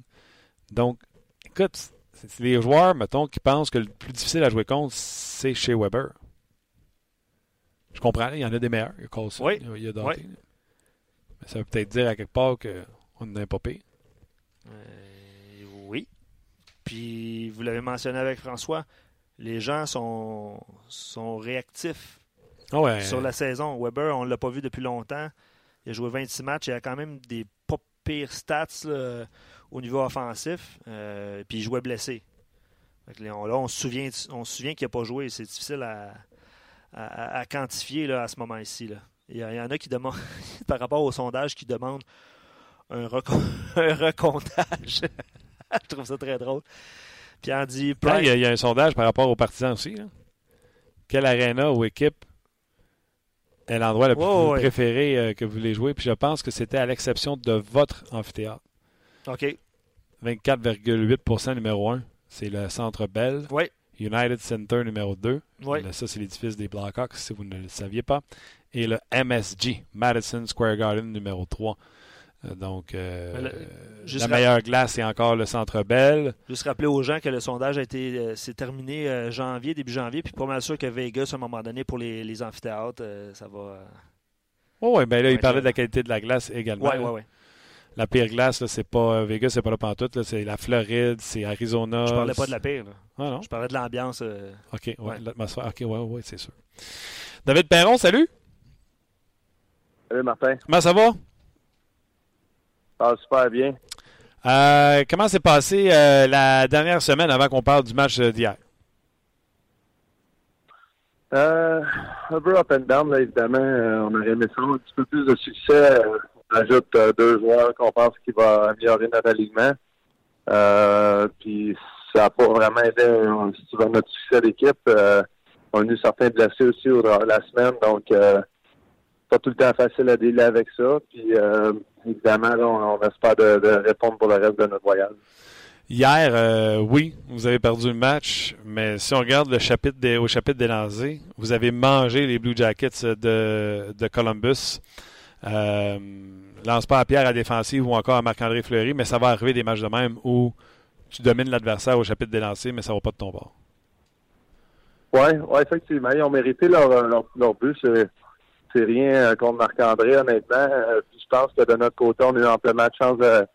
Donc, écoute, c'est les joueurs, mettons, qui pensent que le plus difficile à jouer contre, c'est chez Weber. Je comprends, là, il y en a des meilleurs. Il y a Carlson, Oui. il y a, Doughty. Oui. Mais ça veut peut-être dire à quelque part qu'on n'est pas pire. Euh, oui. Puis, vous l'avez mentionné avec François, les gens sont, sont réactifs Ah ouais. sur la saison. Weber, on ne l'a pas vu depuis longtemps. Il a joué 26 matchs. Il a quand même des pas pires stats là, au niveau offensif. Euh, puis il jouait blessé. Là, on, là, on se souvient, on se souvient qu'il n'a pas joué. C'est difficile à, à- à quantifier là, à ce moment-ci. il y en a qui demandent, par rapport au sondage, qui demandent un, reco- un recomptage. Je trouve ça très drôle. Puis on dit Ah, il, y a, il y a un sondage par rapport aux partisans aussi. là. Quelle arena ou équipe est l'endroit le plus préféré euh, que vous voulez jouer? Puis je pense que c'était à l'exception de votre amphithéâtre. OK. 24,8% numéro 1, c'est le Centre Bell. Oui. United Center numéro 2. Oui. Là, Ça, c'est l'édifice des Blackhawks, si vous ne le saviez pas. Et le MSG, Madison Square Garden numéro 3. Euh, Donc, euh, Mais le- juste la meilleure glace, c'est encore le Centre Bell. Juste rappeler aux gens que le sondage a été euh, s'est terminé euh, janvier, début janvier, puis pas mal sûr que Vegas, à un moment donné, pour les, les amphithéâtres, euh, ça va. euh, Oh, ouais, ben là, il parlait de la qualité de la glace également. Ouais, là. ouais, ouais. La pire glace, là, c'est pas euh, Vegas, c'est pas là pantoute, là, c'est la Floride, c'est Arizona. Je parlais pas de la pire. là. Ah non? Je parlais de l'ambiance. euh, OK, ouais, Ouais. l'atmosphère. OK, ouais, ouais, c'est sûr. David Perron, salut. Salut Martin, Comment ça va? Ça va super bien. Euh, comment s'est passé euh, la dernière semaine avant qu'on parle du match d'hier? Euh, un peu up and down, là, évidemment. Euh, on aurait aimé ça un petit peu plus de succès. On ajoute deux joueurs qu'on pense qui va améliorer notre alignement. Puis ça n'a pas vraiment aidé si tu veux, notre succès d'équipe. On a eu certains blessés aussi la semaine, donc pas tout le temps facile à dealer avec ça. Puis euh, évidemment, là, on, on espère de, de répondre pour le reste de notre voyage. Hier, euh, oui, vous avez perdu le match, mais si on regarde le chapitre des, au chapitre des lancers, vous avez mangé les Blue Jackets de, de Columbus. Euh, lance pas à Pierre à défensive ou encore à Marc-André Fleury, mais ça va arriver des matchs de même où tu domines l'adversaire au chapitre des lancers, mais ça va pas de ton bord. Oui, ouais, effectivement. Ils ont mérité leur, leur, leur but. C'est, c'est rien euh, contre Marc-André, honnêtement. Euh, je pense que de notre côté, on a eu amplement de chance de,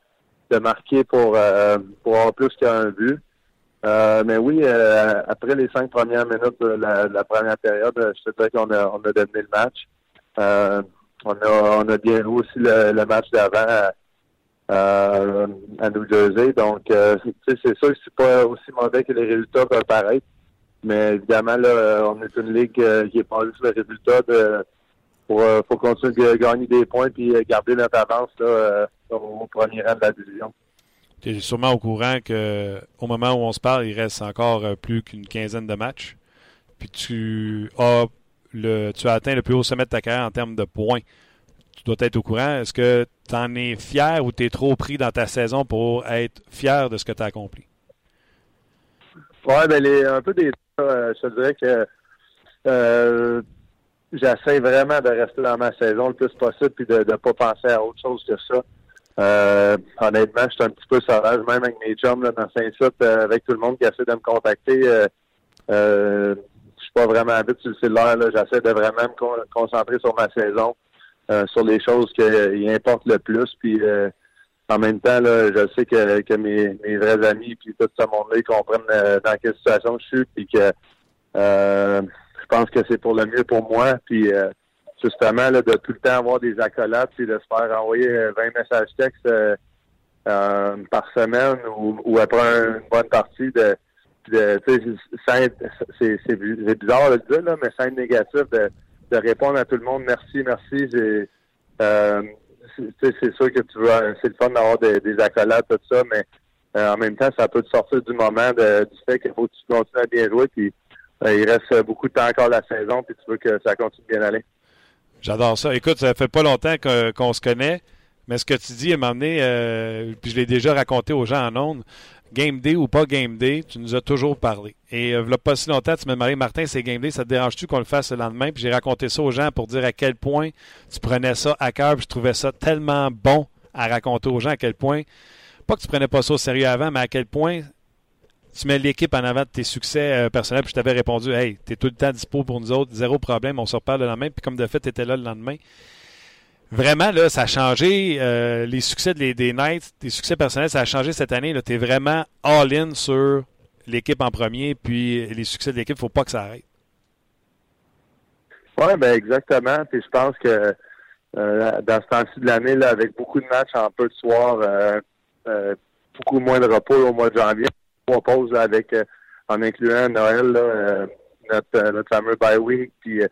de marquer pour, euh, pour avoir plus qu'un but. Mais oui, après les cinq premières minutes de la, première période, je te dirais qu'on a, on a dominé le match. On, a, on a bien joué aussi le, match d'avant euh, à New Jersey. Donc, c'est sûr que c'est pas aussi mauvais que les résultats peuvent paraître. Mais évidemment, là, on est une ligue qui est pas juste le résultat de pour, euh, faut continuer de gagner des points puis euh, garder notre avance là, euh, au premier rang de la division. Tu es sûrement au courant que au moment où on se parle, il reste encore euh, plus qu'une quinzaine de matchs. Puis tu as le tu as atteint le plus haut sommet de ta carrière en termes de points. Tu dois être au courant. Est-ce que tu en es fier ou tu es trop pris dans ta saison pour être fier de ce que tu as accompli? Ouais, ben les un peu des euh, je te dirais que euh, j'essaie vraiment de rester dans ma saison le plus possible puis de ne pas penser à autre chose que ça. Euh, honnêtement, je suis un petit peu sauvage, même avec mes chums là, dans Saint-Sut, euh, avec tout le monde qui essaie de me contacter. Euh, euh, je suis pas vraiment vite sur le cellulaire. J'essaie de vraiment me con- concentrer sur ma saison. sur les choses qui importent le plus. Puis en même temps, là, je sais que, que mes, mes vrais amis puis tout ce monde-là comprennent dans quelle situation je suis puis que je pense que c'est pour le mieux pour moi. Puis justement, là, de tout le temps avoir des accolades puis de se faire envoyer 20 messages textes euh, par semaine ou, après une bonne partie de, c'est bizarre de le dire, là, mais scène négative de, de répondre à tout le monde merci, merci. Euh, c'est sûr que tu c'est le fun d'avoir des, des, accolades, tout ça, mais euh, en même temps, ça peut te sortir du moment de, du fait qu'il faut que tu continues à bien jouer, puis euh, il reste beaucoup de temps encore la saison, puis tu veux que ça continue bien aller. J'adore ça. Écoute, ça fait pas longtemps qu'on se connaît. Mais ce que tu dis, à m'a amené, euh, puis je l'ai déjà raconté aux gens en ondes, Game Day ou pas Game Day, tu nous as toujours parlé. Et euh, a pas si longtemps, tu m'as demandé, Martin, c'est Game Day, ça te dérange-tu qu'on le fasse le lendemain? Puis j'ai raconté ça aux gens pour dire à quel point tu prenais ça à cœur, puis je trouvais ça tellement bon à raconter aux gens, à quel point, pas que tu prenais pas ça au sérieux avant, mais à quel point tu mets l'équipe en avant de tes succès euh, personnels. Puis je t'avais répondu, hey, tu es tout le temps dispo pour nous autres, zéro problème, on se reparle le lendemain. Puis comme de fait, tu étais là le lendemain vraiment, là, ça a changé. Euh, les succès des, des Knights, tes succès personnels, ça a changé cette année. Tu es vraiment all-in sur l'équipe en premier, puis les succès de l'équipe, faut pas que ça arrête. Oui, ben exactement. Puis je pense que euh, dans ce temps-ci de l'année, avec beaucoup de matchs en peu de soir, beaucoup moins de repos au mois de janvier, on pause avec, en incluant Noël, notre, notre fameux bye week, puis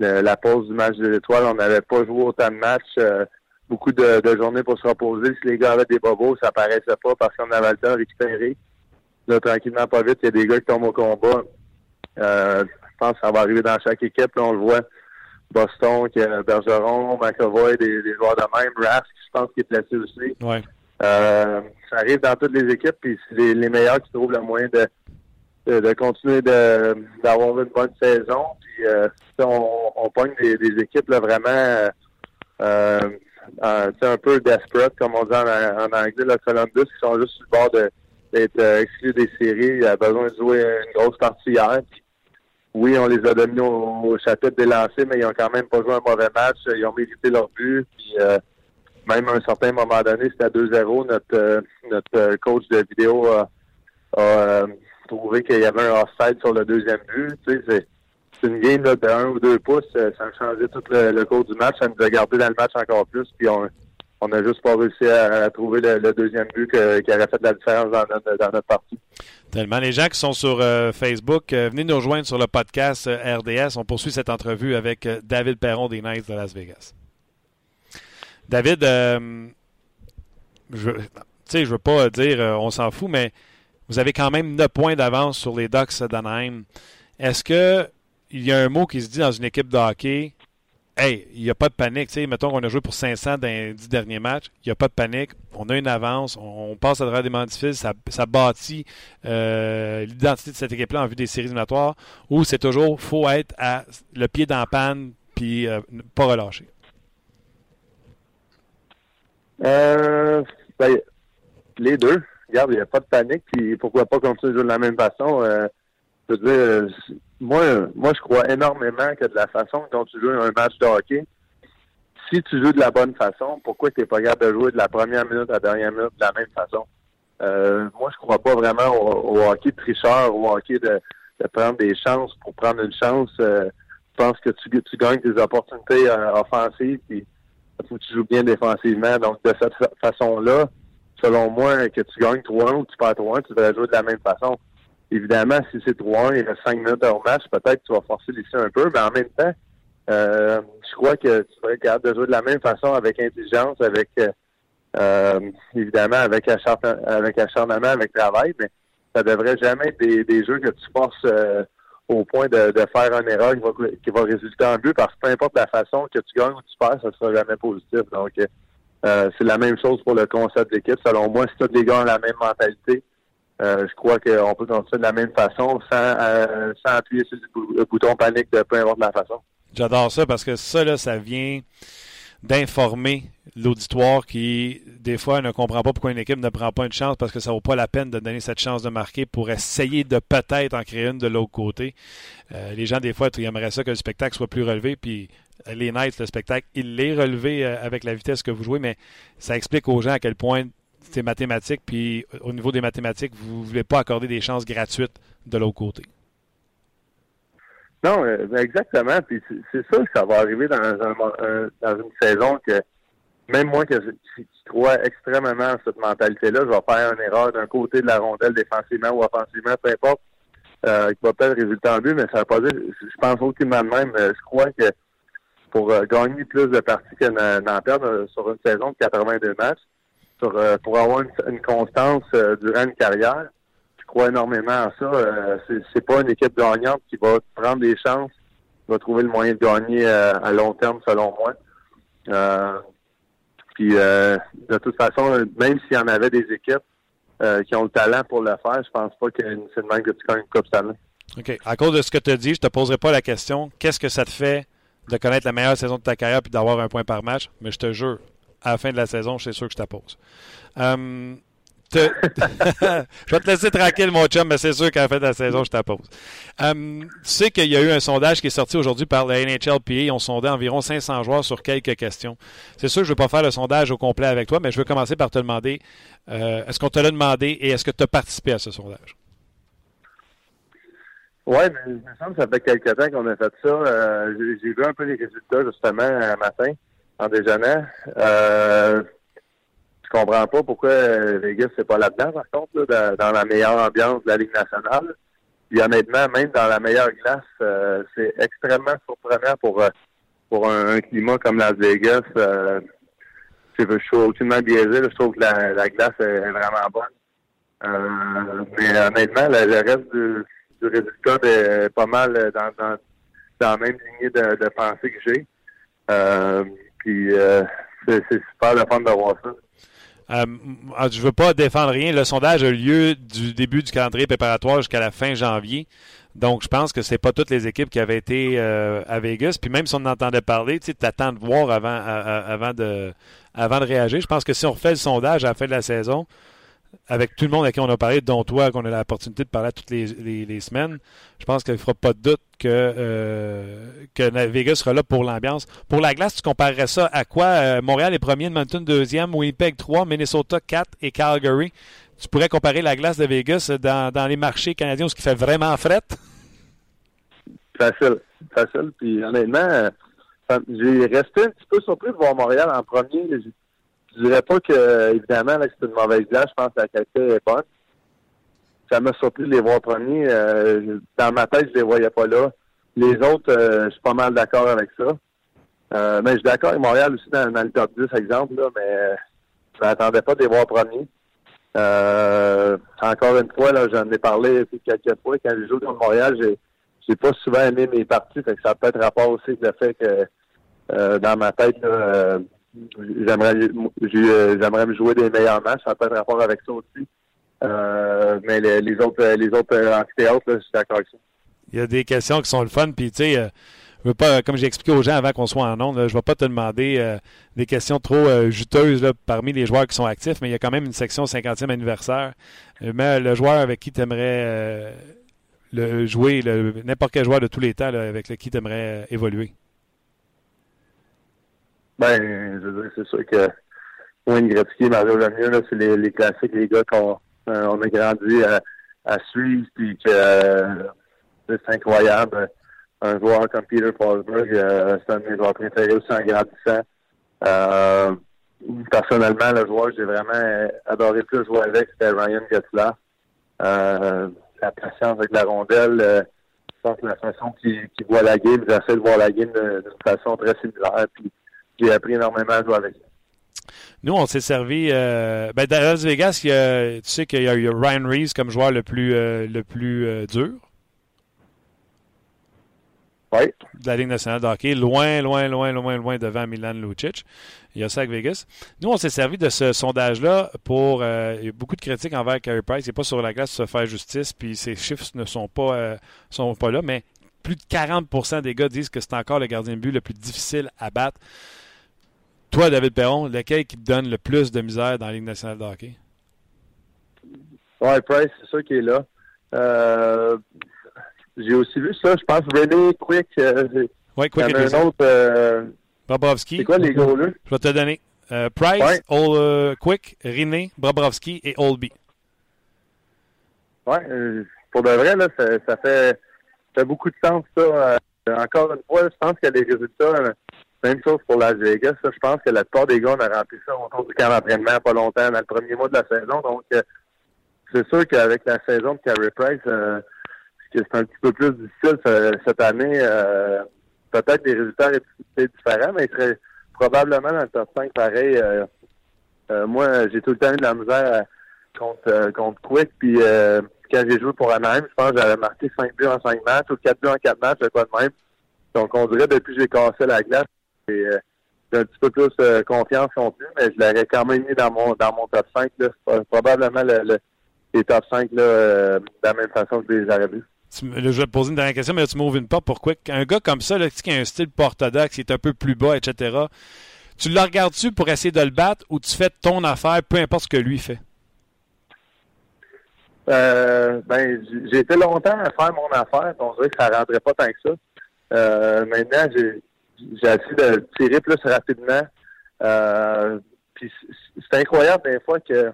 la pause du match de l'étoile, on n'avait pas joué autant de matchs, euh, beaucoup de, journées pour se reposer. Si les gars avaient des bobos, ça paraissait pas parce qu'on avait le temps de récupérer. Là, tranquillement, pas vite, il y a des gars qui tombent au combat. Euh, je pense que ça va arriver dans chaque équipe. Là, on le voit. Boston, qui a Bergeron, McAvoy, des, des, joueurs de même. Rask, je pense qu'il est placé aussi. Ouais. Euh, ça arrive dans toutes les équipes, puis c'est les, meilleurs qui trouvent le moyen de, de, continuer d'avoir une bonne saison. Puis euh, on, on pogne des, des équipes là, vraiment euh, euh, un peu desperate, comme on dit en, en anglais, le Columbus, qui sont juste sur le bord d'être euh, exclus des séries. Il a besoin de jouer une grosse partie hier. oui, on les a donnés au, chapitre des lancers, mais ils ont quand même pas joué un mauvais match. Ils ont mérité leur but. Puis, euh, même à un certain moment donné, c'était à 2-0. Notre, notre coach de vidéo a, a trouvé qu'il y avait un offside sur le deuxième but. C'est, une game de 1 ou 2 pouces. Euh, ça a changé tout le, cours du match. Ça nous a gardé dans le match encore plus. Puis on, on n'a juste pas réussi à, trouver le, deuxième but qui aurait fait la différence dans notre, dans notre partie. Tellement. Les gens qui sont sur euh, Facebook, euh, venez nous rejoindre sur le podcast RDS. On poursuit cette entrevue avec David Perron des Knights de Las Vegas. David, je, ne veux pas dire on s'en fout, mais vous avez quand même 9 points d'avance sur les Ducks d'Anaheim. Est-ce que il y a un mot qui se dit dans une équipe de hockey Hey, il n'y a pas de panique. sais, mettons qu'on a joué pour 500 dans les 10 derniers matchs. Il n'y a pas de panique. On a une avance. On, passe à travers des moments difficiles. Ça, ça bâtit euh, l'identité de cette équipe-là en vue des séries éliminatoires. Ou c'est toujours faut être à le pied dans la panne puis euh, pas relâcher? Euh, ben, les deux regarde, il n'y a pas de panique, puis pourquoi pas continuer de jouer de la même façon. Euh, je veux dire, euh, moi, moi, je crois énormément que de la façon dont tu joues un match de hockey, si tu joues de la bonne façon, pourquoi tu n'es pas capable de jouer de la première minute à la dernière minute de la même façon? Euh, moi, je crois pas vraiment au, hockey de tricheur, au hockey de, prendre des chances pour prendre une chance. je pense que tu, tu gagnes des opportunités offensives, puis faut tu joues bien défensivement. Donc, de cette façon-là, selon moi, que tu gagnes 3-1 ou tu perds 3-1, tu devrais jouer de la même façon. Évidemment, si c'est 3-1, il reste 5 minutes au match, peut-être que tu vas forcer l'issue un peu, mais en même temps, euh, je crois que tu devrais être capable de jouer de la même façon avec intelligence, avec euh, évidemment avec, avec acharnement, avec travail, mais ça devrait jamais être des, jeux que tu forces euh, au point de, faire une erreur qui va, résulter en but, parce que peu importe la façon que tu gagnes ou tu perds, ça sera jamais positif. Donc, euh, c'est la même chose pour le concept d'équipe. Selon moi, si tous les gars ont la même mentalité, euh, je crois qu'on peut continuer de la même façon sans, euh, sans appuyer sur le bouton panique de peu importe la façon. J'adore ça parce que ça, là, ça vient d'informer l'auditoire qui, des fois, ne comprend pas pourquoi une équipe ne prend pas une chance parce que ça vaut pas la peine de donner cette chance de marquer pour essayer de peut-être en créer une de l'autre côté. les gens, des fois, aimeraient ça que le spectacle soit plus relevé, puis les Knights, le spectacle, il l'est relevé euh, avec la vitesse que vous jouez, mais ça explique aux gens à quel point c'est mathématique, puis euh, au niveau des mathématiques, vous ne voulez pas accorder des chances gratuites de l'autre côté. Non, euh, exactement. Puis c'est ça que ça va arriver dans, dans une saison que même moi que qui crois extrêmement à cette mentalité-là, je vais faire une erreur d'un côté de la rondelle défensivement ou offensivement, peu importe, euh, qui va peut-être résulter en but, mais ça va pas dire, je pense aucunement de même. Je crois que pour euh, gagner plus de parties que d'en perdre euh, sur une saison de 82 matchs, sur, euh, pour avoir une, constance durant une carrière, je crois énormément à ça. c'est pas une équipe gagnante qui va prendre des chances, qui va trouver le moyen de gagner à long terme, selon moi. puis de toute façon, même s'il y en avait des équipes qui ont le talent pour le faire, je pense pas que c'est le même que tu gagnes une Coupe année. OK. À cause de ce que tu as dit, je te poserai pas la question. Qu'est-ce que ça te fait de connaître la meilleure saison de ta carrière puis d'avoir un point par match, mais je te jure, à la fin de la saison, c'est sûr que je t'appose. Um, je vais te laisser tranquille, mon chum, mais c'est sûr qu'à la fin de la saison, je t'appose. Um, tu sais qu'il y a eu un sondage qui est sorti aujourd'hui par le NHLPA. Ils ont sondé environ 500 joueurs sur quelques questions. C'est sûr que je ne vais pas faire le sondage au complet avec toi, mais je veux commencer par te demander euh, est-ce qu'on te l'a demandé et est-ce que tu as participé à ce sondage? Oui, mais il me semble que ça fait quelques temps qu'on a fait ça. Euh, j'ai vu un peu les résultats justement un matin en déjeunant. Euh, comprends pas pourquoi Vegas c'est pas là-dedans, par contre, dans, la meilleure ambiance de la Ligue nationale. Puis honnêtement, même dans la meilleure glace, euh, c'est extrêmement surprenant pour euh, pour un, climat comme Las Vegas. Euh, je suis aucunement biaisé. je trouve que la, glace est, vraiment bonne. mais honnêtement, le reste du du résultat de pas mal dans, dans, dans la même lignée de, de pensée que j'ai. Euh, puis euh, c'est super le fun d'avoir ça. Euh, je ne veux pas défendre rien. Le sondage a lieu du début du calendrier préparatoire jusqu'à la fin janvier. Donc, je pense que c'est pas toutes les équipes qui avaient été euh, à Vegas. Puis même si on entendait parler, tu attends de voir avant, avant, de, avant de réagir. Je pense que si on refait le sondage à la fin de la saison, avec tout le monde à qui on a parlé, dont toi, qu'on a l'opportunité de parler toutes les, semaines, je pense qu'il ne fera pas de doute que, euh, Vegas sera là pour l'ambiance. Pour la glace, tu comparerais ça à quoi? Euh, Montréal est premier, Edmonton deuxième, Winnipeg 3, Minnesota 4 et Calgary. Tu pourrais comparer la glace de Vegas dans, les marchés canadiens ce qui fait vraiment fret? Facile, facile. Puis honnêtement, euh, j'ai resté un petit peu surpris de voir Montréal en premier. Je dirais pas que, évidemment, là, c'est une mauvaise glace. Je pense que la qualité est bonne. Ça m'a surpris de les voir premiers. Euh, dans ma tête, je les voyais pas là. Les autres, euh, je suis pas mal d'accord avec ça. Euh, mais je suis d'accord avec Montréal aussi dans, le top 10, exemple, là, mais je m'attendais pas de les voir premiers. encore une fois, là, j'en ai parlé quelques fois. Quand je joue contre Montréal, j'ai j'ai pas souvent aimé mes parties. Fait que ça peut être rapport aussi avec le fait que dans ma tête, là, j'aimerais euh, j'aimerais me jouer des meilleurs matchs. Ça peut être rapport avec ça aussi. Euh, mais les, autres les autres amphithéâtres, je suis d'accord avec ça. Il y a des questions qui sont le fun, puis tu sais, euh, veux pas, comme j'ai expliqué aux gens avant qu'on soit en ondes, je ne vais pas te demander des questions trop juteuses parmi les joueurs qui sont actifs, mais il y a quand même une section 50e anniversaire. mais le joueur avec qui tu aimerais le, jouer, n'importe quel joueur de tous les temps avec qui tu aimerais évoluer? Ben, je veux dire, c'est sûr que Wayne Gretzky, Mario Lemieux, c'est les, classiques, les gars qu'on euh, on a grandi à, à suivre, puis que euh, c'est incroyable. Un joueur comme Peter Forsberg, euh, c'est un de mes joueurs préférés aussi en grandissant. Euh, personnellement, le joueur que j'ai vraiment adoré plus jouer avec, c'était Ryan Getzlaff. la patience avec la rondelle, je pense que la façon qu'il voit la game, j'essaie de voir la game d'une façon très similaire. J'ai appris énormément à jouer avec. Nous, on s'est servi. Euh, ben, dans Las Vegas, il y a, tu sais qu'il y a eu Ryan Reeves comme joueur le plus, euh, le plus euh, dur? Oui. De la Ligue nationale de hockey. Loin, loin, loin, loin, loin devant Milan Lucic. Il y a ça avec Vegas. Nous, on s'est servi de ce sondage-là pour. il y a beaucoup de critiques envers Carey Price. Il n'est pas sur la glace de se faire justice, puis ses chiffres ne sont pas, sont pas là, mais plus de 40% des gars disent que c'est encore le gardien de but le plus difficile à battre. Toi, David Perron, lequel qui te donne le plus de misère dans la Ligue nationale de hockey? Ouais, Price, c'est ça qui est là. Euh, j'ai aussi vu ça. Je pense René Quick, euh, Oui, y Quick a deuxième. un autre. euh, Bobrovski. c'est quoi les goalers? Je vais te donner. Euh, Price, Ouais. Euh, Quick, Riné, Bobrovski et Olby. Oui, pour de vrai, là, ça, ça fait, ça fait beaucoup de sens, ça. Euh, encore une fois, je pense que les résultats, euh, même chose pour Las Vegas. Ça, je pense que la plupart des gars, on a rempli ça autour du camp d'entraînement pas longtemps, dans le premier mois de la saison. Donc, euh, c'est sûr qu'avec la saison de Carey Price, euh, c'est un petit peu plus difficile euh, cette année, euh, peut-être des résultats auraient été différents, mais il serait probablement dans le top 5 pareil. euh, moi, j'ai tout le temps eu de la misère contre, contre Quick, puis quand j'ai joué pour Anaheim, je pense que j'avais marqué 5 buts en 5 matchs ou 4 buts en 4 matchs, c'est pas de même. Donc, on dirait depuis que j'ai cassé la glace, j'ai un petit peu plus euh, confiance non plus, mais je l'aurais quand même mis dans mon dans mon top 5. Là. Probablement le, le- les top 5 là, euh, de la même façon que je les aurais vus. Tu me- là, je vais te poser une dernière question, mais là, tu m'ouvres une porte pour Quick. Un gars comme ça, là, qui a un style orthodoxe, qui est un peu plus bas, etc., tu le regardes-tu pour essayer de le battre ou tu fais ton affaire, peu importe ce que lui fait? Euh, ben, j'ai été longtemps à faire mon affaire. On dirait que ça rentrait pas tant que ça. Euh, maintenant, j'ai j'ai essayé de tirer plus rapidement. Euh, c'est incroyable des fois que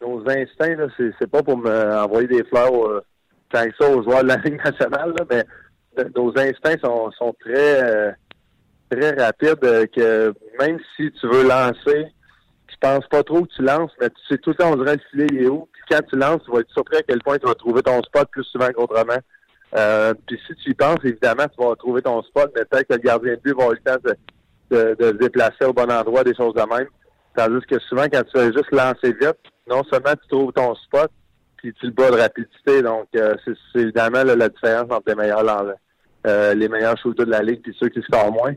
nos instincts, c'est pas pour me envoyer des fleurs euh, tant que ça aux joueurs de la Ligue nationale, là, mais nos instincts sont, sont très euh, très rapides euh, que même si tu veux lancer, tu penses pas trop que tu lances, mais tu sais tout le temps, on dirait le filet il est où. Puis quand tu lances, tu vas être surpris à quel point tu vas trouver ton spot plus souvent qu'autrement. Euh, puis si tu y penses, évidemment, tu vas trouver ton spot, mais peut-être que le gardien de but va avoir le temps de, de, de se déplacer au bon endroit, des choses de même. Tandis que souvent, quand tu fais juste lancer vite, non seulement tu trouves ton spot, puis tu le bats de rapidité. Donc, euh, c'est évidemment là, la différence entre les meilleurs lan- euh, les meilleurs shooters de la ligue puis ceux qui scorent moins.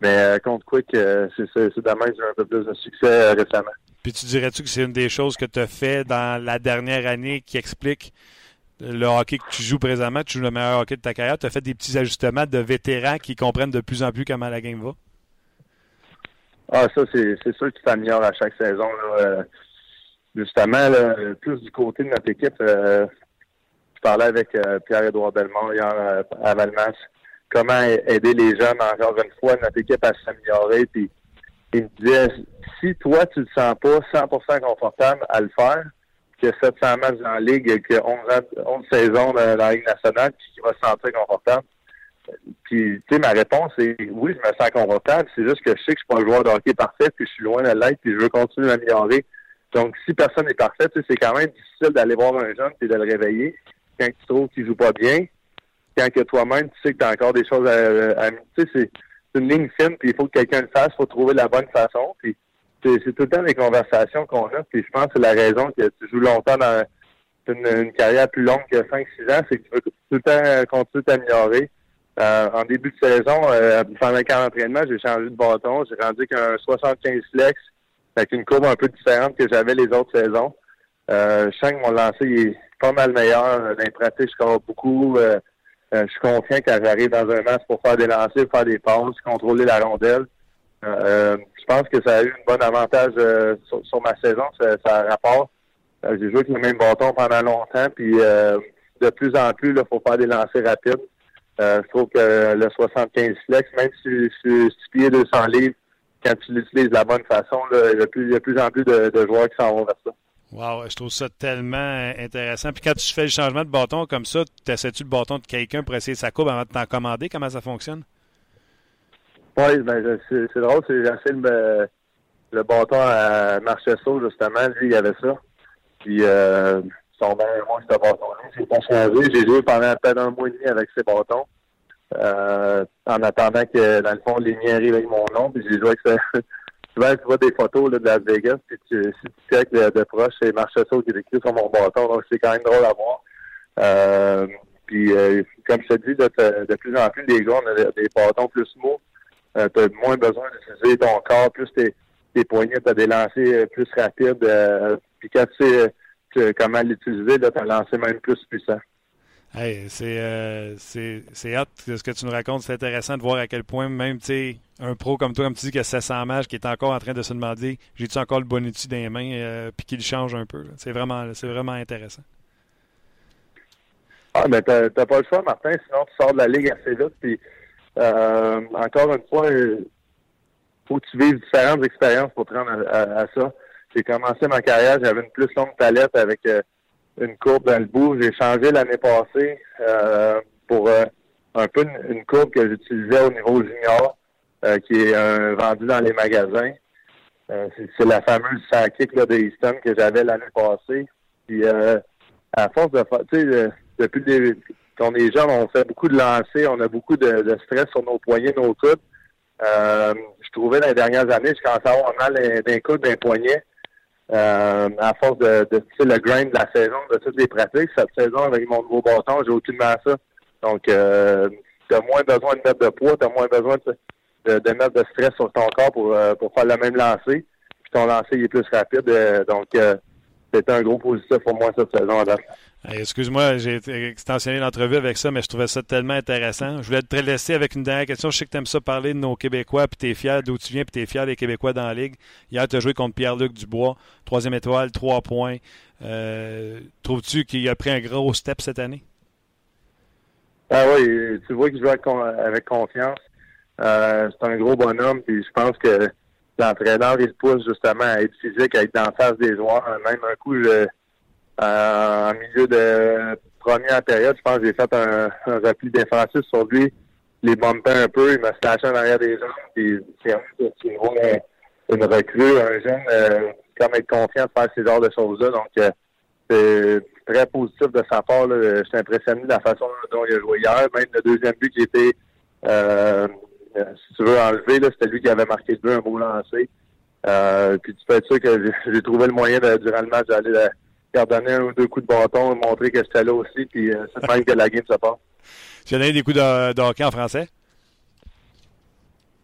Mais euh, contre Quick, euh, c'est j'ai eu un peu plus de succès euh, récemment. Puis tu dirais-tu que c'est une des choses que tu as fait dans la dernière année qui explique le hockey que tu joues présentement, tu joues le meilleur hockey de ta carrière, tu as fait des petits ajustements de vétérans qui comprennent de plus en plus comment la game va? Ah, ça, c'est sûr qu'il s'améliore à chaque saison. Là. Euh, justement, là, plus du côté de notre équipe, euh, je parlais avec euh, Pierre-Édouard Belmont hier à Valmas, comment aider les jeunes, encore une fois, notre équipe à s'améliorer. Puis il me disait, si toi, tu ne te sens pas 100% confortable à le faire, que 700 matchs dans la Ligue et 11, ans- 11 saisons dans la Ligue nationale, puis qu'il va se sentir confortable, puis, tu sais, ma réponse est oui, je me sens confortable. C'est juste que je sais que je suis pas un joueur de hockey parfait, puis je suis loin de l'être, puis je veux continuer à m'améliorer. Donc, si personne n'est parfait, c'est quand même difficile d'aller voir un jeune et de le réveiller quand tu trouves qu'il joue pas bien. Quand que toi-même, tu sais que tu as encore des choses à, à tu sais, c'est c'est une ligne fine, puis il faut que quelqu'un le fasse, il faut trouver la bonne façon. Puis c'est tout le temps des conversations qu'on a, puis je pense que c'est la raison que tu joues longtemps dans une, carrière plus longue que 5-6 ans, c'est que tu veux tout le temps continuer de t'améliorer. Euh, en début de saison, euh, pendant le camp d'entraînement, j'ai changé de bâton. J'ai rendu qu'un 75 flex avec une courbe un peu différente que j'avais les autres saisons. Euh, je sens que mon lancer est pas mal meilleur. Euh, Dans les pratiques, je beaucoup. Euh, euh, je suis confiant quand j'arrive dans un match pour faire des lancers, faire des passes, contrôler la rondelle. Euh, je pense que ça a eu un bon avantage euh, sur, ma saison, ça, ça rapporte. Euh, j'ai joué avec le même bâton pendant longtemps, puis de plus en plus, il faut faire des lancers rapides. Je trouve que le 75 flex, même si si- si tu pieds 200 livres, quand tu l'utilises de la bonne façon, il, y a plus, plus en plus de, joueurs qui s'en vont vers ça. Wow, je trouve ça tellement intéressant. Puis quand tu fais le changement de bâton comme ça, t'essaies-tu le bâton de quelqu'un pour essayer sa courbe avant de t'en commander? Comment ça fonctionne? Ben, c'est drôle, c'est essayé le, le bâton à Marchesso, justement, lui, il avait ça. Puis, euh, son bien moi, ce bâton-là, pas changé. J'ai joué pendant peut-être un mois et demi avec ces bâtons. Euh, en attendant que, dans le fond, les miens arrivent avec mon nom, puis j'ai joué avec ça. Souvent, tu vois des photos là, de Las Vegas, puis tu, si tu checkes de, de proche, c'est Marchesso qui est écrit sur mon bâton, donc c'est quand même drôle à voir. Euh, puis, euh, comme je te dis, de, plus en plus, les gars, on des bâtons plus mous. Euh, tu as moins besoin d'utiliser ton corps, plus tes, tes poignets, tu as des lancers euh, plus rapides. Euh, puis quand tu sais comment l'utiliser, tu as un lancer même plus puissant. Hey, c'est euh, c'est hot ce que tu nous racontes. C'est intéressant de voir à quel point même un pro comme toi, comme tu dis, qui a 700 matchs, qui est encore en train de se demander j'ai-tu encore le bon outil dans les mains, euh, puis qu'il change un peu. C'est vraiment, c'est vraiment intéressant. Ah, ben, t'as t'as pas le choix, Martin, sinon tu sors de la ligue assez vite. Puis Euh, encore une fois, il faut que tu vives différentes expériences pour te rendre à, ça. J'ai commencé ma carrière, j'avais une plus longue palette avec euh, une courbe dans le bout. J'ai changé l'année passée euh, pour euh, un peu une, courbe que j'utilisais au niveau junior, euh, qui est euh, vendue dans les magasins. Euh, c'est- la fameuse Sakick là, de Easton que j'avais l'année passée. Puis euh, à force de faire, tu sais, euh, depuis le début, qu'on est jeune, on fait beaucoup de lancers, on a beaucoup de, de stress sur nos poignets, nos coudes. Euh, je trouvais dans les dernières années, je commençais à avoir mal d'un- coude, d'un poignet. Euh, à force de, de le grind de la saison, de toutes les pratiques, cette saison avec mon nouveau bâton, j'ai aucunement ça. Donc euh, t'as moins besoin de mettre de poids, t'as moins besoin de, de, mettre de stress sur ton corps pour, euh, pour faire le même lancer. Puis ton lancer il est plus rapide. euh, donc euh, c'était un gros positif pour moi cette saison à date. Excuse-moi, j'ai extensionné l'entrevue avec ça, mais je trouvais ça tellement intéressant. Je voulais te laisser avec une dernière question. Je sais que tu aimes ça parler de nos Québécois, puis tu es fier d'où tu viens, puis tu es fier des Québécois dans la Ligue. Hier, tu as joué contre Pierre-Luc Dubois, troisième étoile, trois points. Euh, Trouves-tu qu'il a pris un gros step cette année? Ah oui, tu vois qu'il joue avec, con- avec confiance. Euh, c'est un gros bonhomme, puis je pense que l'entraîneur, il le pousse justement à être physique, à être dans la face des joueurs. Même un coup, je- en milieu de première période, je pense que j'ai fait un, un repli défensif sur lui, les bumpé un peu, il m'a slashé en arrière des jambes, puis c'est un- une recrue, un jeune, euh, comme être confiant de faire ces genres de choses-là. Donc, euh, c'est très positif de sa part. Là. Je suis impressionné de la façon dont il a joué hier. Même le deuxième but qui était, euh, euh, si tu veux enlever, là, c'était lui qui avait marqué le but, un beau lancé. Euh, puis tu peux être sûr que j'ai- trouvé le moyen durant le match d'aller euh, leur donner un ou deux coups de bâton, montrer que j'étais là aussi, puis euh, c'est même que la game se passe. Tu as donné des coups de, de hockey en français?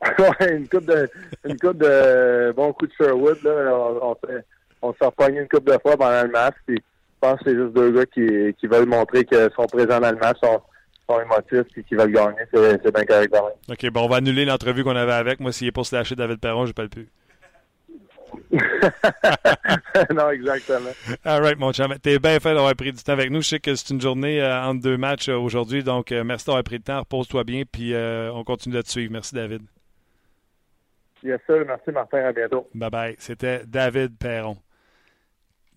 ouais, une coupe de une coupe de bon coup de Sherwood, là. On, on, on s'est repogné une coupe de fois pendant le match, puis je pense que c'est juste deux gars qui, qui veulent montrer qu'ils sont présents dans le match, sont, sont émotifs puis qui veulent gagner. C'est bien correct quand même. OK, bon, on va annuler l'entrevue qu'on avait avec. Moi, s'il est pour se lâcher David Perron, je ne le plus. non, exactement. All right, mon chum. T'es bien fait d'avoir pris du temps avec nous. Je sais que c'est une journée euh, entre deux matchs euh, aujourd'hui, donc euh, merci d'avoir pris le temps. Repose-toi bien, puis euh, on continue de te suivre. Merci, David. Yes, sir. Merci, Martin. À bientôt. Bye bye. C'était David Perron.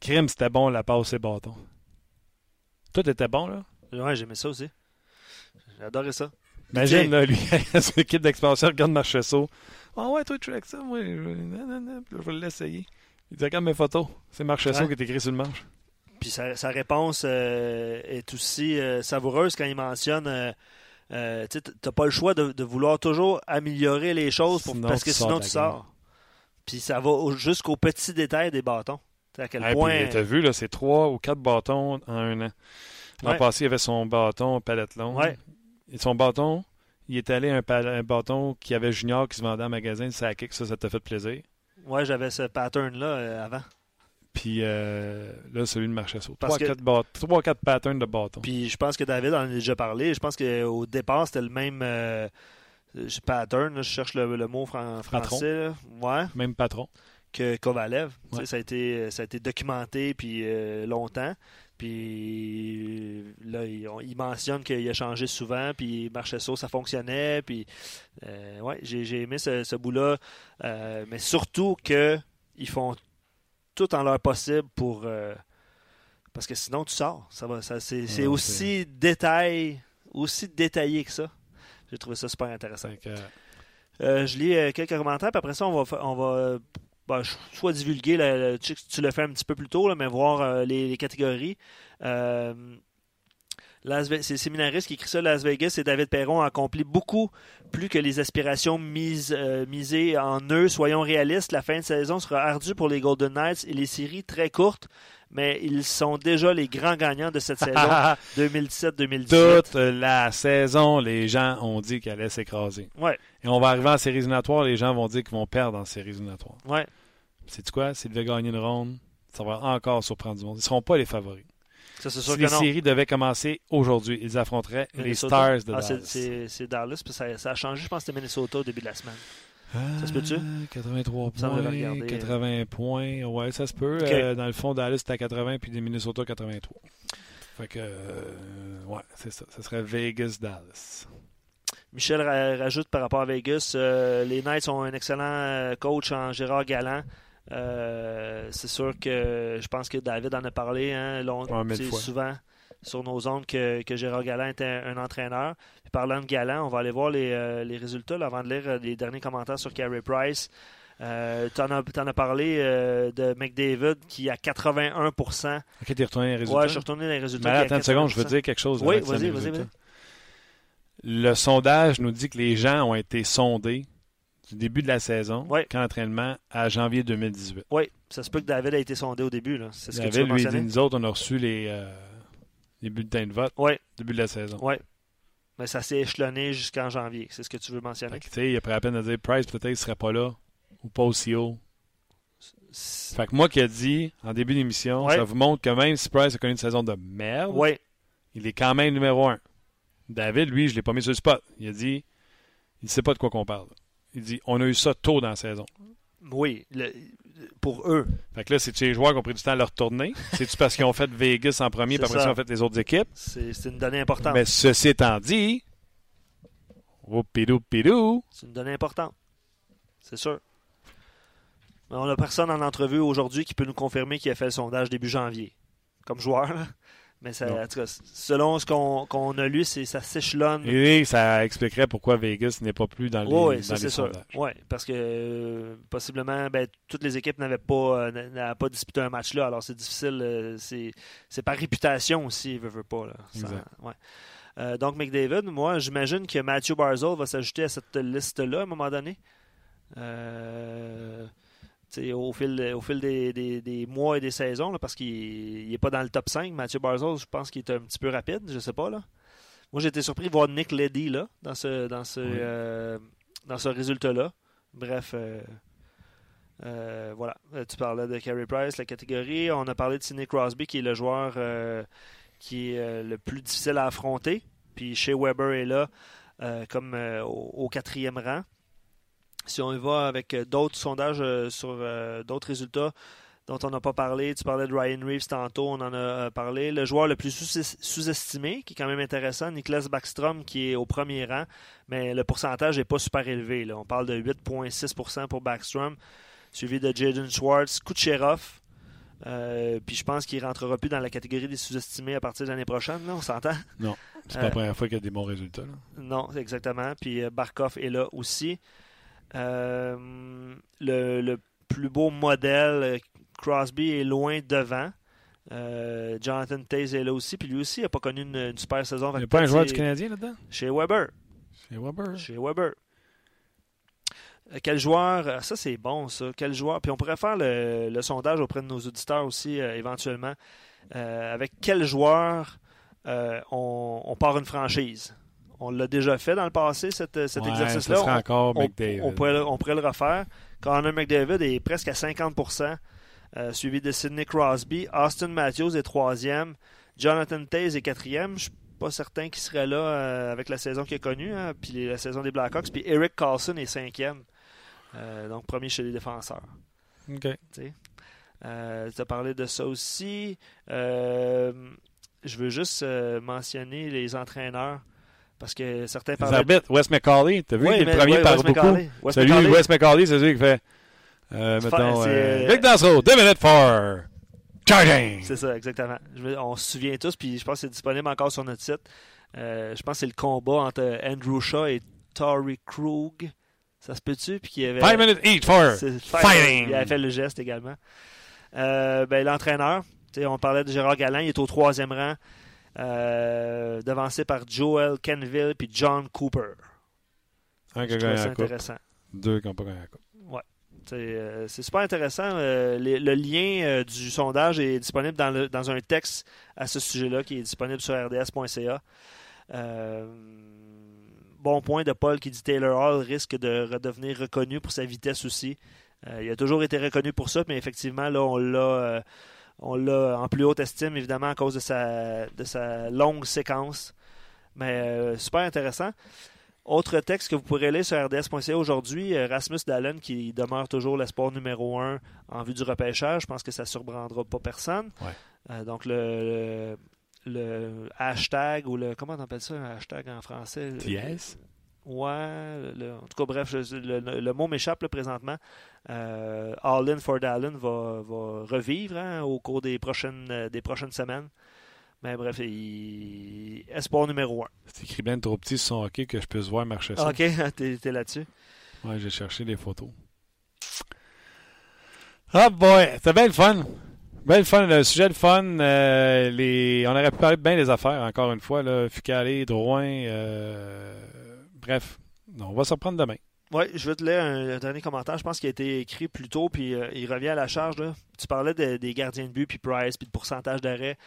Crime, c'était bon, la passe et bâton. Tout était bon, là? Ouais, j'aimais ça aussi. J'adorais ça. Imagine, là, lui, son équipe d'expansion regarde Marchesso. Ah ouais, toi, tu avec ça, moi, je, non, non, non, puis là, je vais l'essayer. Il dit, regarde mes photos. C'est Marchesso Ouais. qui est écrit sur le manche. Puis sa, sa réponse euh, est aussi euh, savoureuse quand il mentionne euh, euh, tu t'as pas le choix de, de vouloir toujours améliorer les choses pour- Sinon, parce que tu sinon tu sors. Puis ça va au- jusqu'aux petits détails des bâtons. Tu à quel Hey, point. puis, T'as vu, c'est trois ou quatre bâtons en un an. L'an Ouais. passé, il avait son bâton palette longue. Ouais. Et son bâton, il est allé un, un bâton qui avait Junior qui se vendait en magasin, ça a kick, ça, ça t'a fait plaisir? Ouais, j'avais ce pattern-là euh, avant. Puis euh, là, celui de Marchesso. Parce Trois, que- patterns de bâton. Puis je pense que David en a déjà parlé. Je pense qu'au départ, c'était le même euh, je- pattern. là, je cherche le, le mot fran- français. Ouais. Même patron. que Kovalev. Ouais. Ça, a été, ça a été documenté puis euh, longtemps. Puis là, il, on- il mentionne qu'il a changé souvent, puis Marchesso, ça fonctionnait. Puis euh, ouais, j'ai aimé ce, ce bout-là. Euh, mais surtout que ils font tout en leur possible pour. euh, parce que sinon, tu sors. Ça va, ça, c'est Ouais, aussi détail, aussi détaillé que ça. J'ai trouvé ça super intéressant. Je lis quelques commentaires, puis après ça, on va, on va ben, soit divulguer, tu tu le fais un petit peu plus tôt, mais voir euh, les, catégories. Euh, c'est Séminariste qui écrit ça. Las Vegas et David Perron ont accompli beaucoup plus que les aspirations euh, misées en eux. Soyons réalistes, la fin de saison sera ardue pour les Golden Knights et les séries très courtes, mais ils sont déjà les grands gagnants de cette saison 2017-2018. Toute la saison, les gens ont dit qu'elle allait s'écraser. Ouais, Et on va arriver en séries éliminatoires, les gens vont dire qu'ils vont perdre en séries éliminatoires. ouais. C'est quoi? S'ils devaient gagner une ronde, ça va encore surprendre du monde. Ils ne seront pas les favoris. Ça, sûr Si que les non. séries devaient commencer aujourd'hui, ils affronteraient les. Stars de Ah, Dallas. c'est c'est Dallas, puis ça, ça a changé, je pense que c'était Minnesota au début de la semaine. Ça se peut-tu? Ah, 83 Ça, on devait points, regarder. 80 points. Ouais, ça se peut. Euh, dans le fond, Dallas c'était à 80 puis des Minnesota 83. Fait que, euh, ouais, c'est ça. Ça serait Vegas-Dallas. Michel ra- rajoute par rapport à Vegas, euh, les Knights ont un excellent euh, coach en Gérard Galland. Euh, c'est sûr que je pense que David en a parlé hein, long- Ouais, souvent sur nos ondes que, que Gérard Galland était un, un entraîneur. Puis parlant de Galland, on va aller voir les, euh, les résultats là, avant de lire euh, les derniers commentaires sur Carey Price. Euh, tu en, as parlé euh, de McDavid qui a 81 Ok, t'es retourné les résultats. Ouais, je suis retourné dans les résultats. Mais attends une seconde, je veux 80%. dire quelque chose. Oui, que tu vas-y, vas-y, résultats. Le sondage nous dit que les gens ont été sondés du début de la saison, Ouais. qu'en entraînement, à janvier 2018. Oui, ça se peut que David a été sondé au début. là. C'est ce que tu David, lui, dit, mentionner. nous autres, on a reçu les, euh, les bulletins de vote Oui, début de la saison. oui. Mais ça s'est échelonné jusqu'en janvier. C'est ce que tu veux mentionner. Tu sais, il a pris la peine de dire Price, peut-être, il serait pas là, ou pas aussi haut. Fait que moi qui ai dit en début d'émission, Ouais. ça vous montre que même si Price a connu une saison de merde, il est quand même numéro un. David, lui, je l'ai pas mis sur le spot. Il a dit, il sait pas de quoi qu'on parle. Il dit, on a eu ça tôt dans la saison. oui. le- pour eux. Fait que là, c'est les joueurs qui ont pris du temps à leur tourner. C'est-tu parce qu'ils ont fait Vegas en premier, puis après ça. ils ont fait les autres équipes? C'est une donnée importante. Mais ceci étant dit, pidou, C'est une donnée importante. C'est sûr. Mais on n'a personne en entrevue aujourd'hui qui peut nous confirmer qu'il a fait le sondage début janvier. Comme joueur. là. Mais ça, en tout cas, selon ce qu'on a lu, ça s'échelonne. et ça expliquerait pourquoi Vegas n'est pas plus dans les, Oui, dans ça les c'est sûr. sondages. Oui, parce que euh, possiblement, ben, toutes les équipes n'avaient pas, euh, pas disputé un match là. Alors c'est difficile. euh, c'est par réputation aussi, veut, veut pas. Là. Ça- Exact. ouais. Euh, donc McDavid, moi j'imagine que Matthew Barzell va s'ajouter à cette liste-là à un moment donné. Euh, au fil, au fil des, des- des mois et des saisons, là, parce qu'il n'est pas dans le top 5. Matthew Barzell, je pense qu'il est un petit peu rapide, je sais pas. là. Moi, j'ai été surpris de voir Nick Leddy là, dans ce, dans ce, Oui. euh, dans ce résultat-là. Bref, euh, euh, voilà. Tu parlais de Carey Price, la catégorie. On a parlé de Sidney Crosby, qui est le joueur qui est le plus difficile à affronter. Puis Shea Weber est là comme au, au quatrième rang. Si on y va avec euh, d'autres sondages euh, sur euh, d'autres résultats dont on n'a pas parlé, tu parlais de Ryan Reeves tantôt, on en a parlé. Le joueur le plus sous- sous-estimé, qui est quand même intéressant, Niklas Backstrom, qui est au premier rang, mais le pourcentage n'est pas super élevé. là. On parle de 8,6% pour Backstrom, suivi de Jaden Schwartz, Kucherov. euh, puis je pense qu'il ne rentrera plus dans la catégorie des sous-estimés à partir de l'année prochaine, là, on s'entend? C'est pas la première fois qu'il y a des bons résultats. là. Non, exactement. Puis Barkov est là aussi. Euh, le, le plus beau modèle, euh, Crosby est loin devant. Euh, Jonathan Taze est là aussi. Puis lui aussi n'a pas connu une, une super saison. Il n'y a pas un joueur du Canadien là-dedans? Chez Weber. C'est Weber. Chez Weber. Euh, Quel joueur, ça c'est bon ça, quel joueur, puis on pourrait faire le, le sondage auprès de nos auditeurs aussi éventuellement, avec quel joueur on, on part une franchise? On l'a déjà fait dans le passé, cette, cet Ouais, exercice-là. On- encore on, McDavid. on pourrait, le- on pourrait le refaire. Connor McDavid est presque à 50% euh, suivi de Sidney Crosby. Austin Matthews est troisième. Jonathan Taze est quatrième. Je suis pas certain qu'il serait là euh, avec la saison qu'il a connue, hein, puis la saison des Blackhawks. Puis Eric Carlson est cinquième. Euh, donc premier chez les défenseurs. OK. Euh, tu as parlé de ça aussi. Euh, je veux juste euh, mentionner les entraîneurs. Parce que certains Les parlaient arbitres, Wes McCauley, t'as vu est mais- le premier ouais, par Wes beaucoup. McCauley. Wes Celui, McCauley. Wes McCauley, c'est celui qui fait, euh, mettons, euh, euh, Vic Dansereau, deux minutes for charging. C'est ça, exactement. Je on se souvient tous, puis je pense que c'est disponible encore sur notre site. Euh, je pense que c'est le combat entre Andrew Shaw et Tory Krug. Ça se peut-tu? Puis y avait... Five minutes each for fighting. Il avait fait le geste également. Ben, L'entraîneur, on parlait de Gérard Galland, il est au troisième rang, euh, devancé par Joel Kenville puis John Cooper. Un qui a intéressant. deux qui n'ont pas gagné la coupe. C'est euh, c'est super intéressant. Euh, les- le lien du sondage est disponible dans, le- dans un texte à ce sujet-là qui est disponible sur rds.ca. Bon point de Paul qui dit Taylor Hall risque de redevenir reconnu pour sa vitesse aussi. Il a toujours été reconnu pour ça, mais effectivement, là, on l'a. On l'a en plus haute estime, évidemment, à cause de sa, de sa longue séquence. Mais euh, super intéressant. Autre texte que vous pourrez lire sur rds.ca aujourd'hui, euh, Rasmus Dallin qui demeure toujours l'espoir numéro un en vue du repêchage. Je pense que ça ne surprendra pas personne. Ouais. Euh, donc le, le, le hashtag ou le comment on appelle ça un hashtag en français? Ouais, le- en tout cas, bref, je- le, le- le mot m'échappe là, présentement. Euh, All in for Dallin va, va revivre hein, au cours des prochaines, euh, des prochaines semaines. Mais bref, il... espoir numéro un. C'est écrit bien trop petit sur son hockey que je puisse voir marcher ça. Ok, t'es t'es là-dessus. Ouais, j'ai cherché des photos. Ah boy, c'était bien le fun. Bien le fun, le sujet le fun. euh, les... On aurait pu parler de bien des affaires, encore une fois. Là. Fucalé, Drouin. euh, Bref, on va s'en prendre demain. Oui, je vais te lire un, dernier commentaire. Je pense qu'il a été écrit plus tôt, puis euh, il revient à la charge. Tu parlais de- des gardiens de but, puis Price, puis de pourcentage d'arrêt.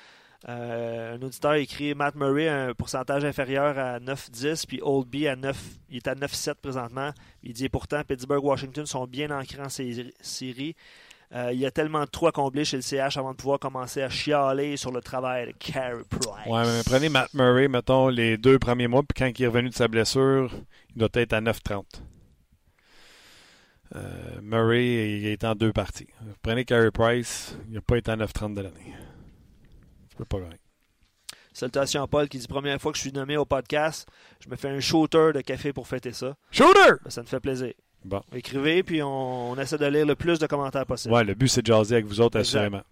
Euh, un auditeur écrit Matt Murray a un pourcentage inférieur à 9-10, puis Oldby à 9, il est à 9-7 présentement. Il dit pourtant Pittsburgh Washington sont bien ancrés en sé- série. Euh, il y a tellement de trous à combler chez le CH avant de pouvoir commencer à chialer sur le travail de Carey Price. Ouais, mais prenez Matt Murray, mettons, les deux premiers mois, puis quand il est revenu de sa blessure, il doit être à 9,30. Euh, Murray, il est en deux parties. Prenez Carey Price, il n'a pas été à 9,30 de l'année. Tu peux pas gagner. Salutations à Paul qui dit première fois que je suis nommé au podcast, je me fais un shooter de café pour fêter ça. Shooter! Ben, ça me fait plaisir. Bon. Écrivez, puis on, on essaie de lire le plus de commentaires possible. Ouais, le but, c'est de jaser avec vous autres, Exact. assurément.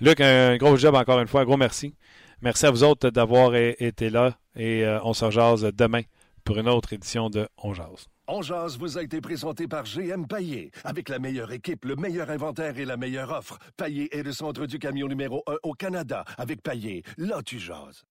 Luc, un gros job encore une fois. Un gros merci. Merci à vous autres d'avoir été là et euh, on se jase demain pour une autre édition de On Jase. On jase vous a été présenté par GM Paillé. Avec la meilleure équipe, le meilleur inventaire et la meilleure offre. Paillé est le centre du camion numéro 1 au Canada. Avec Paillé, là tu jases.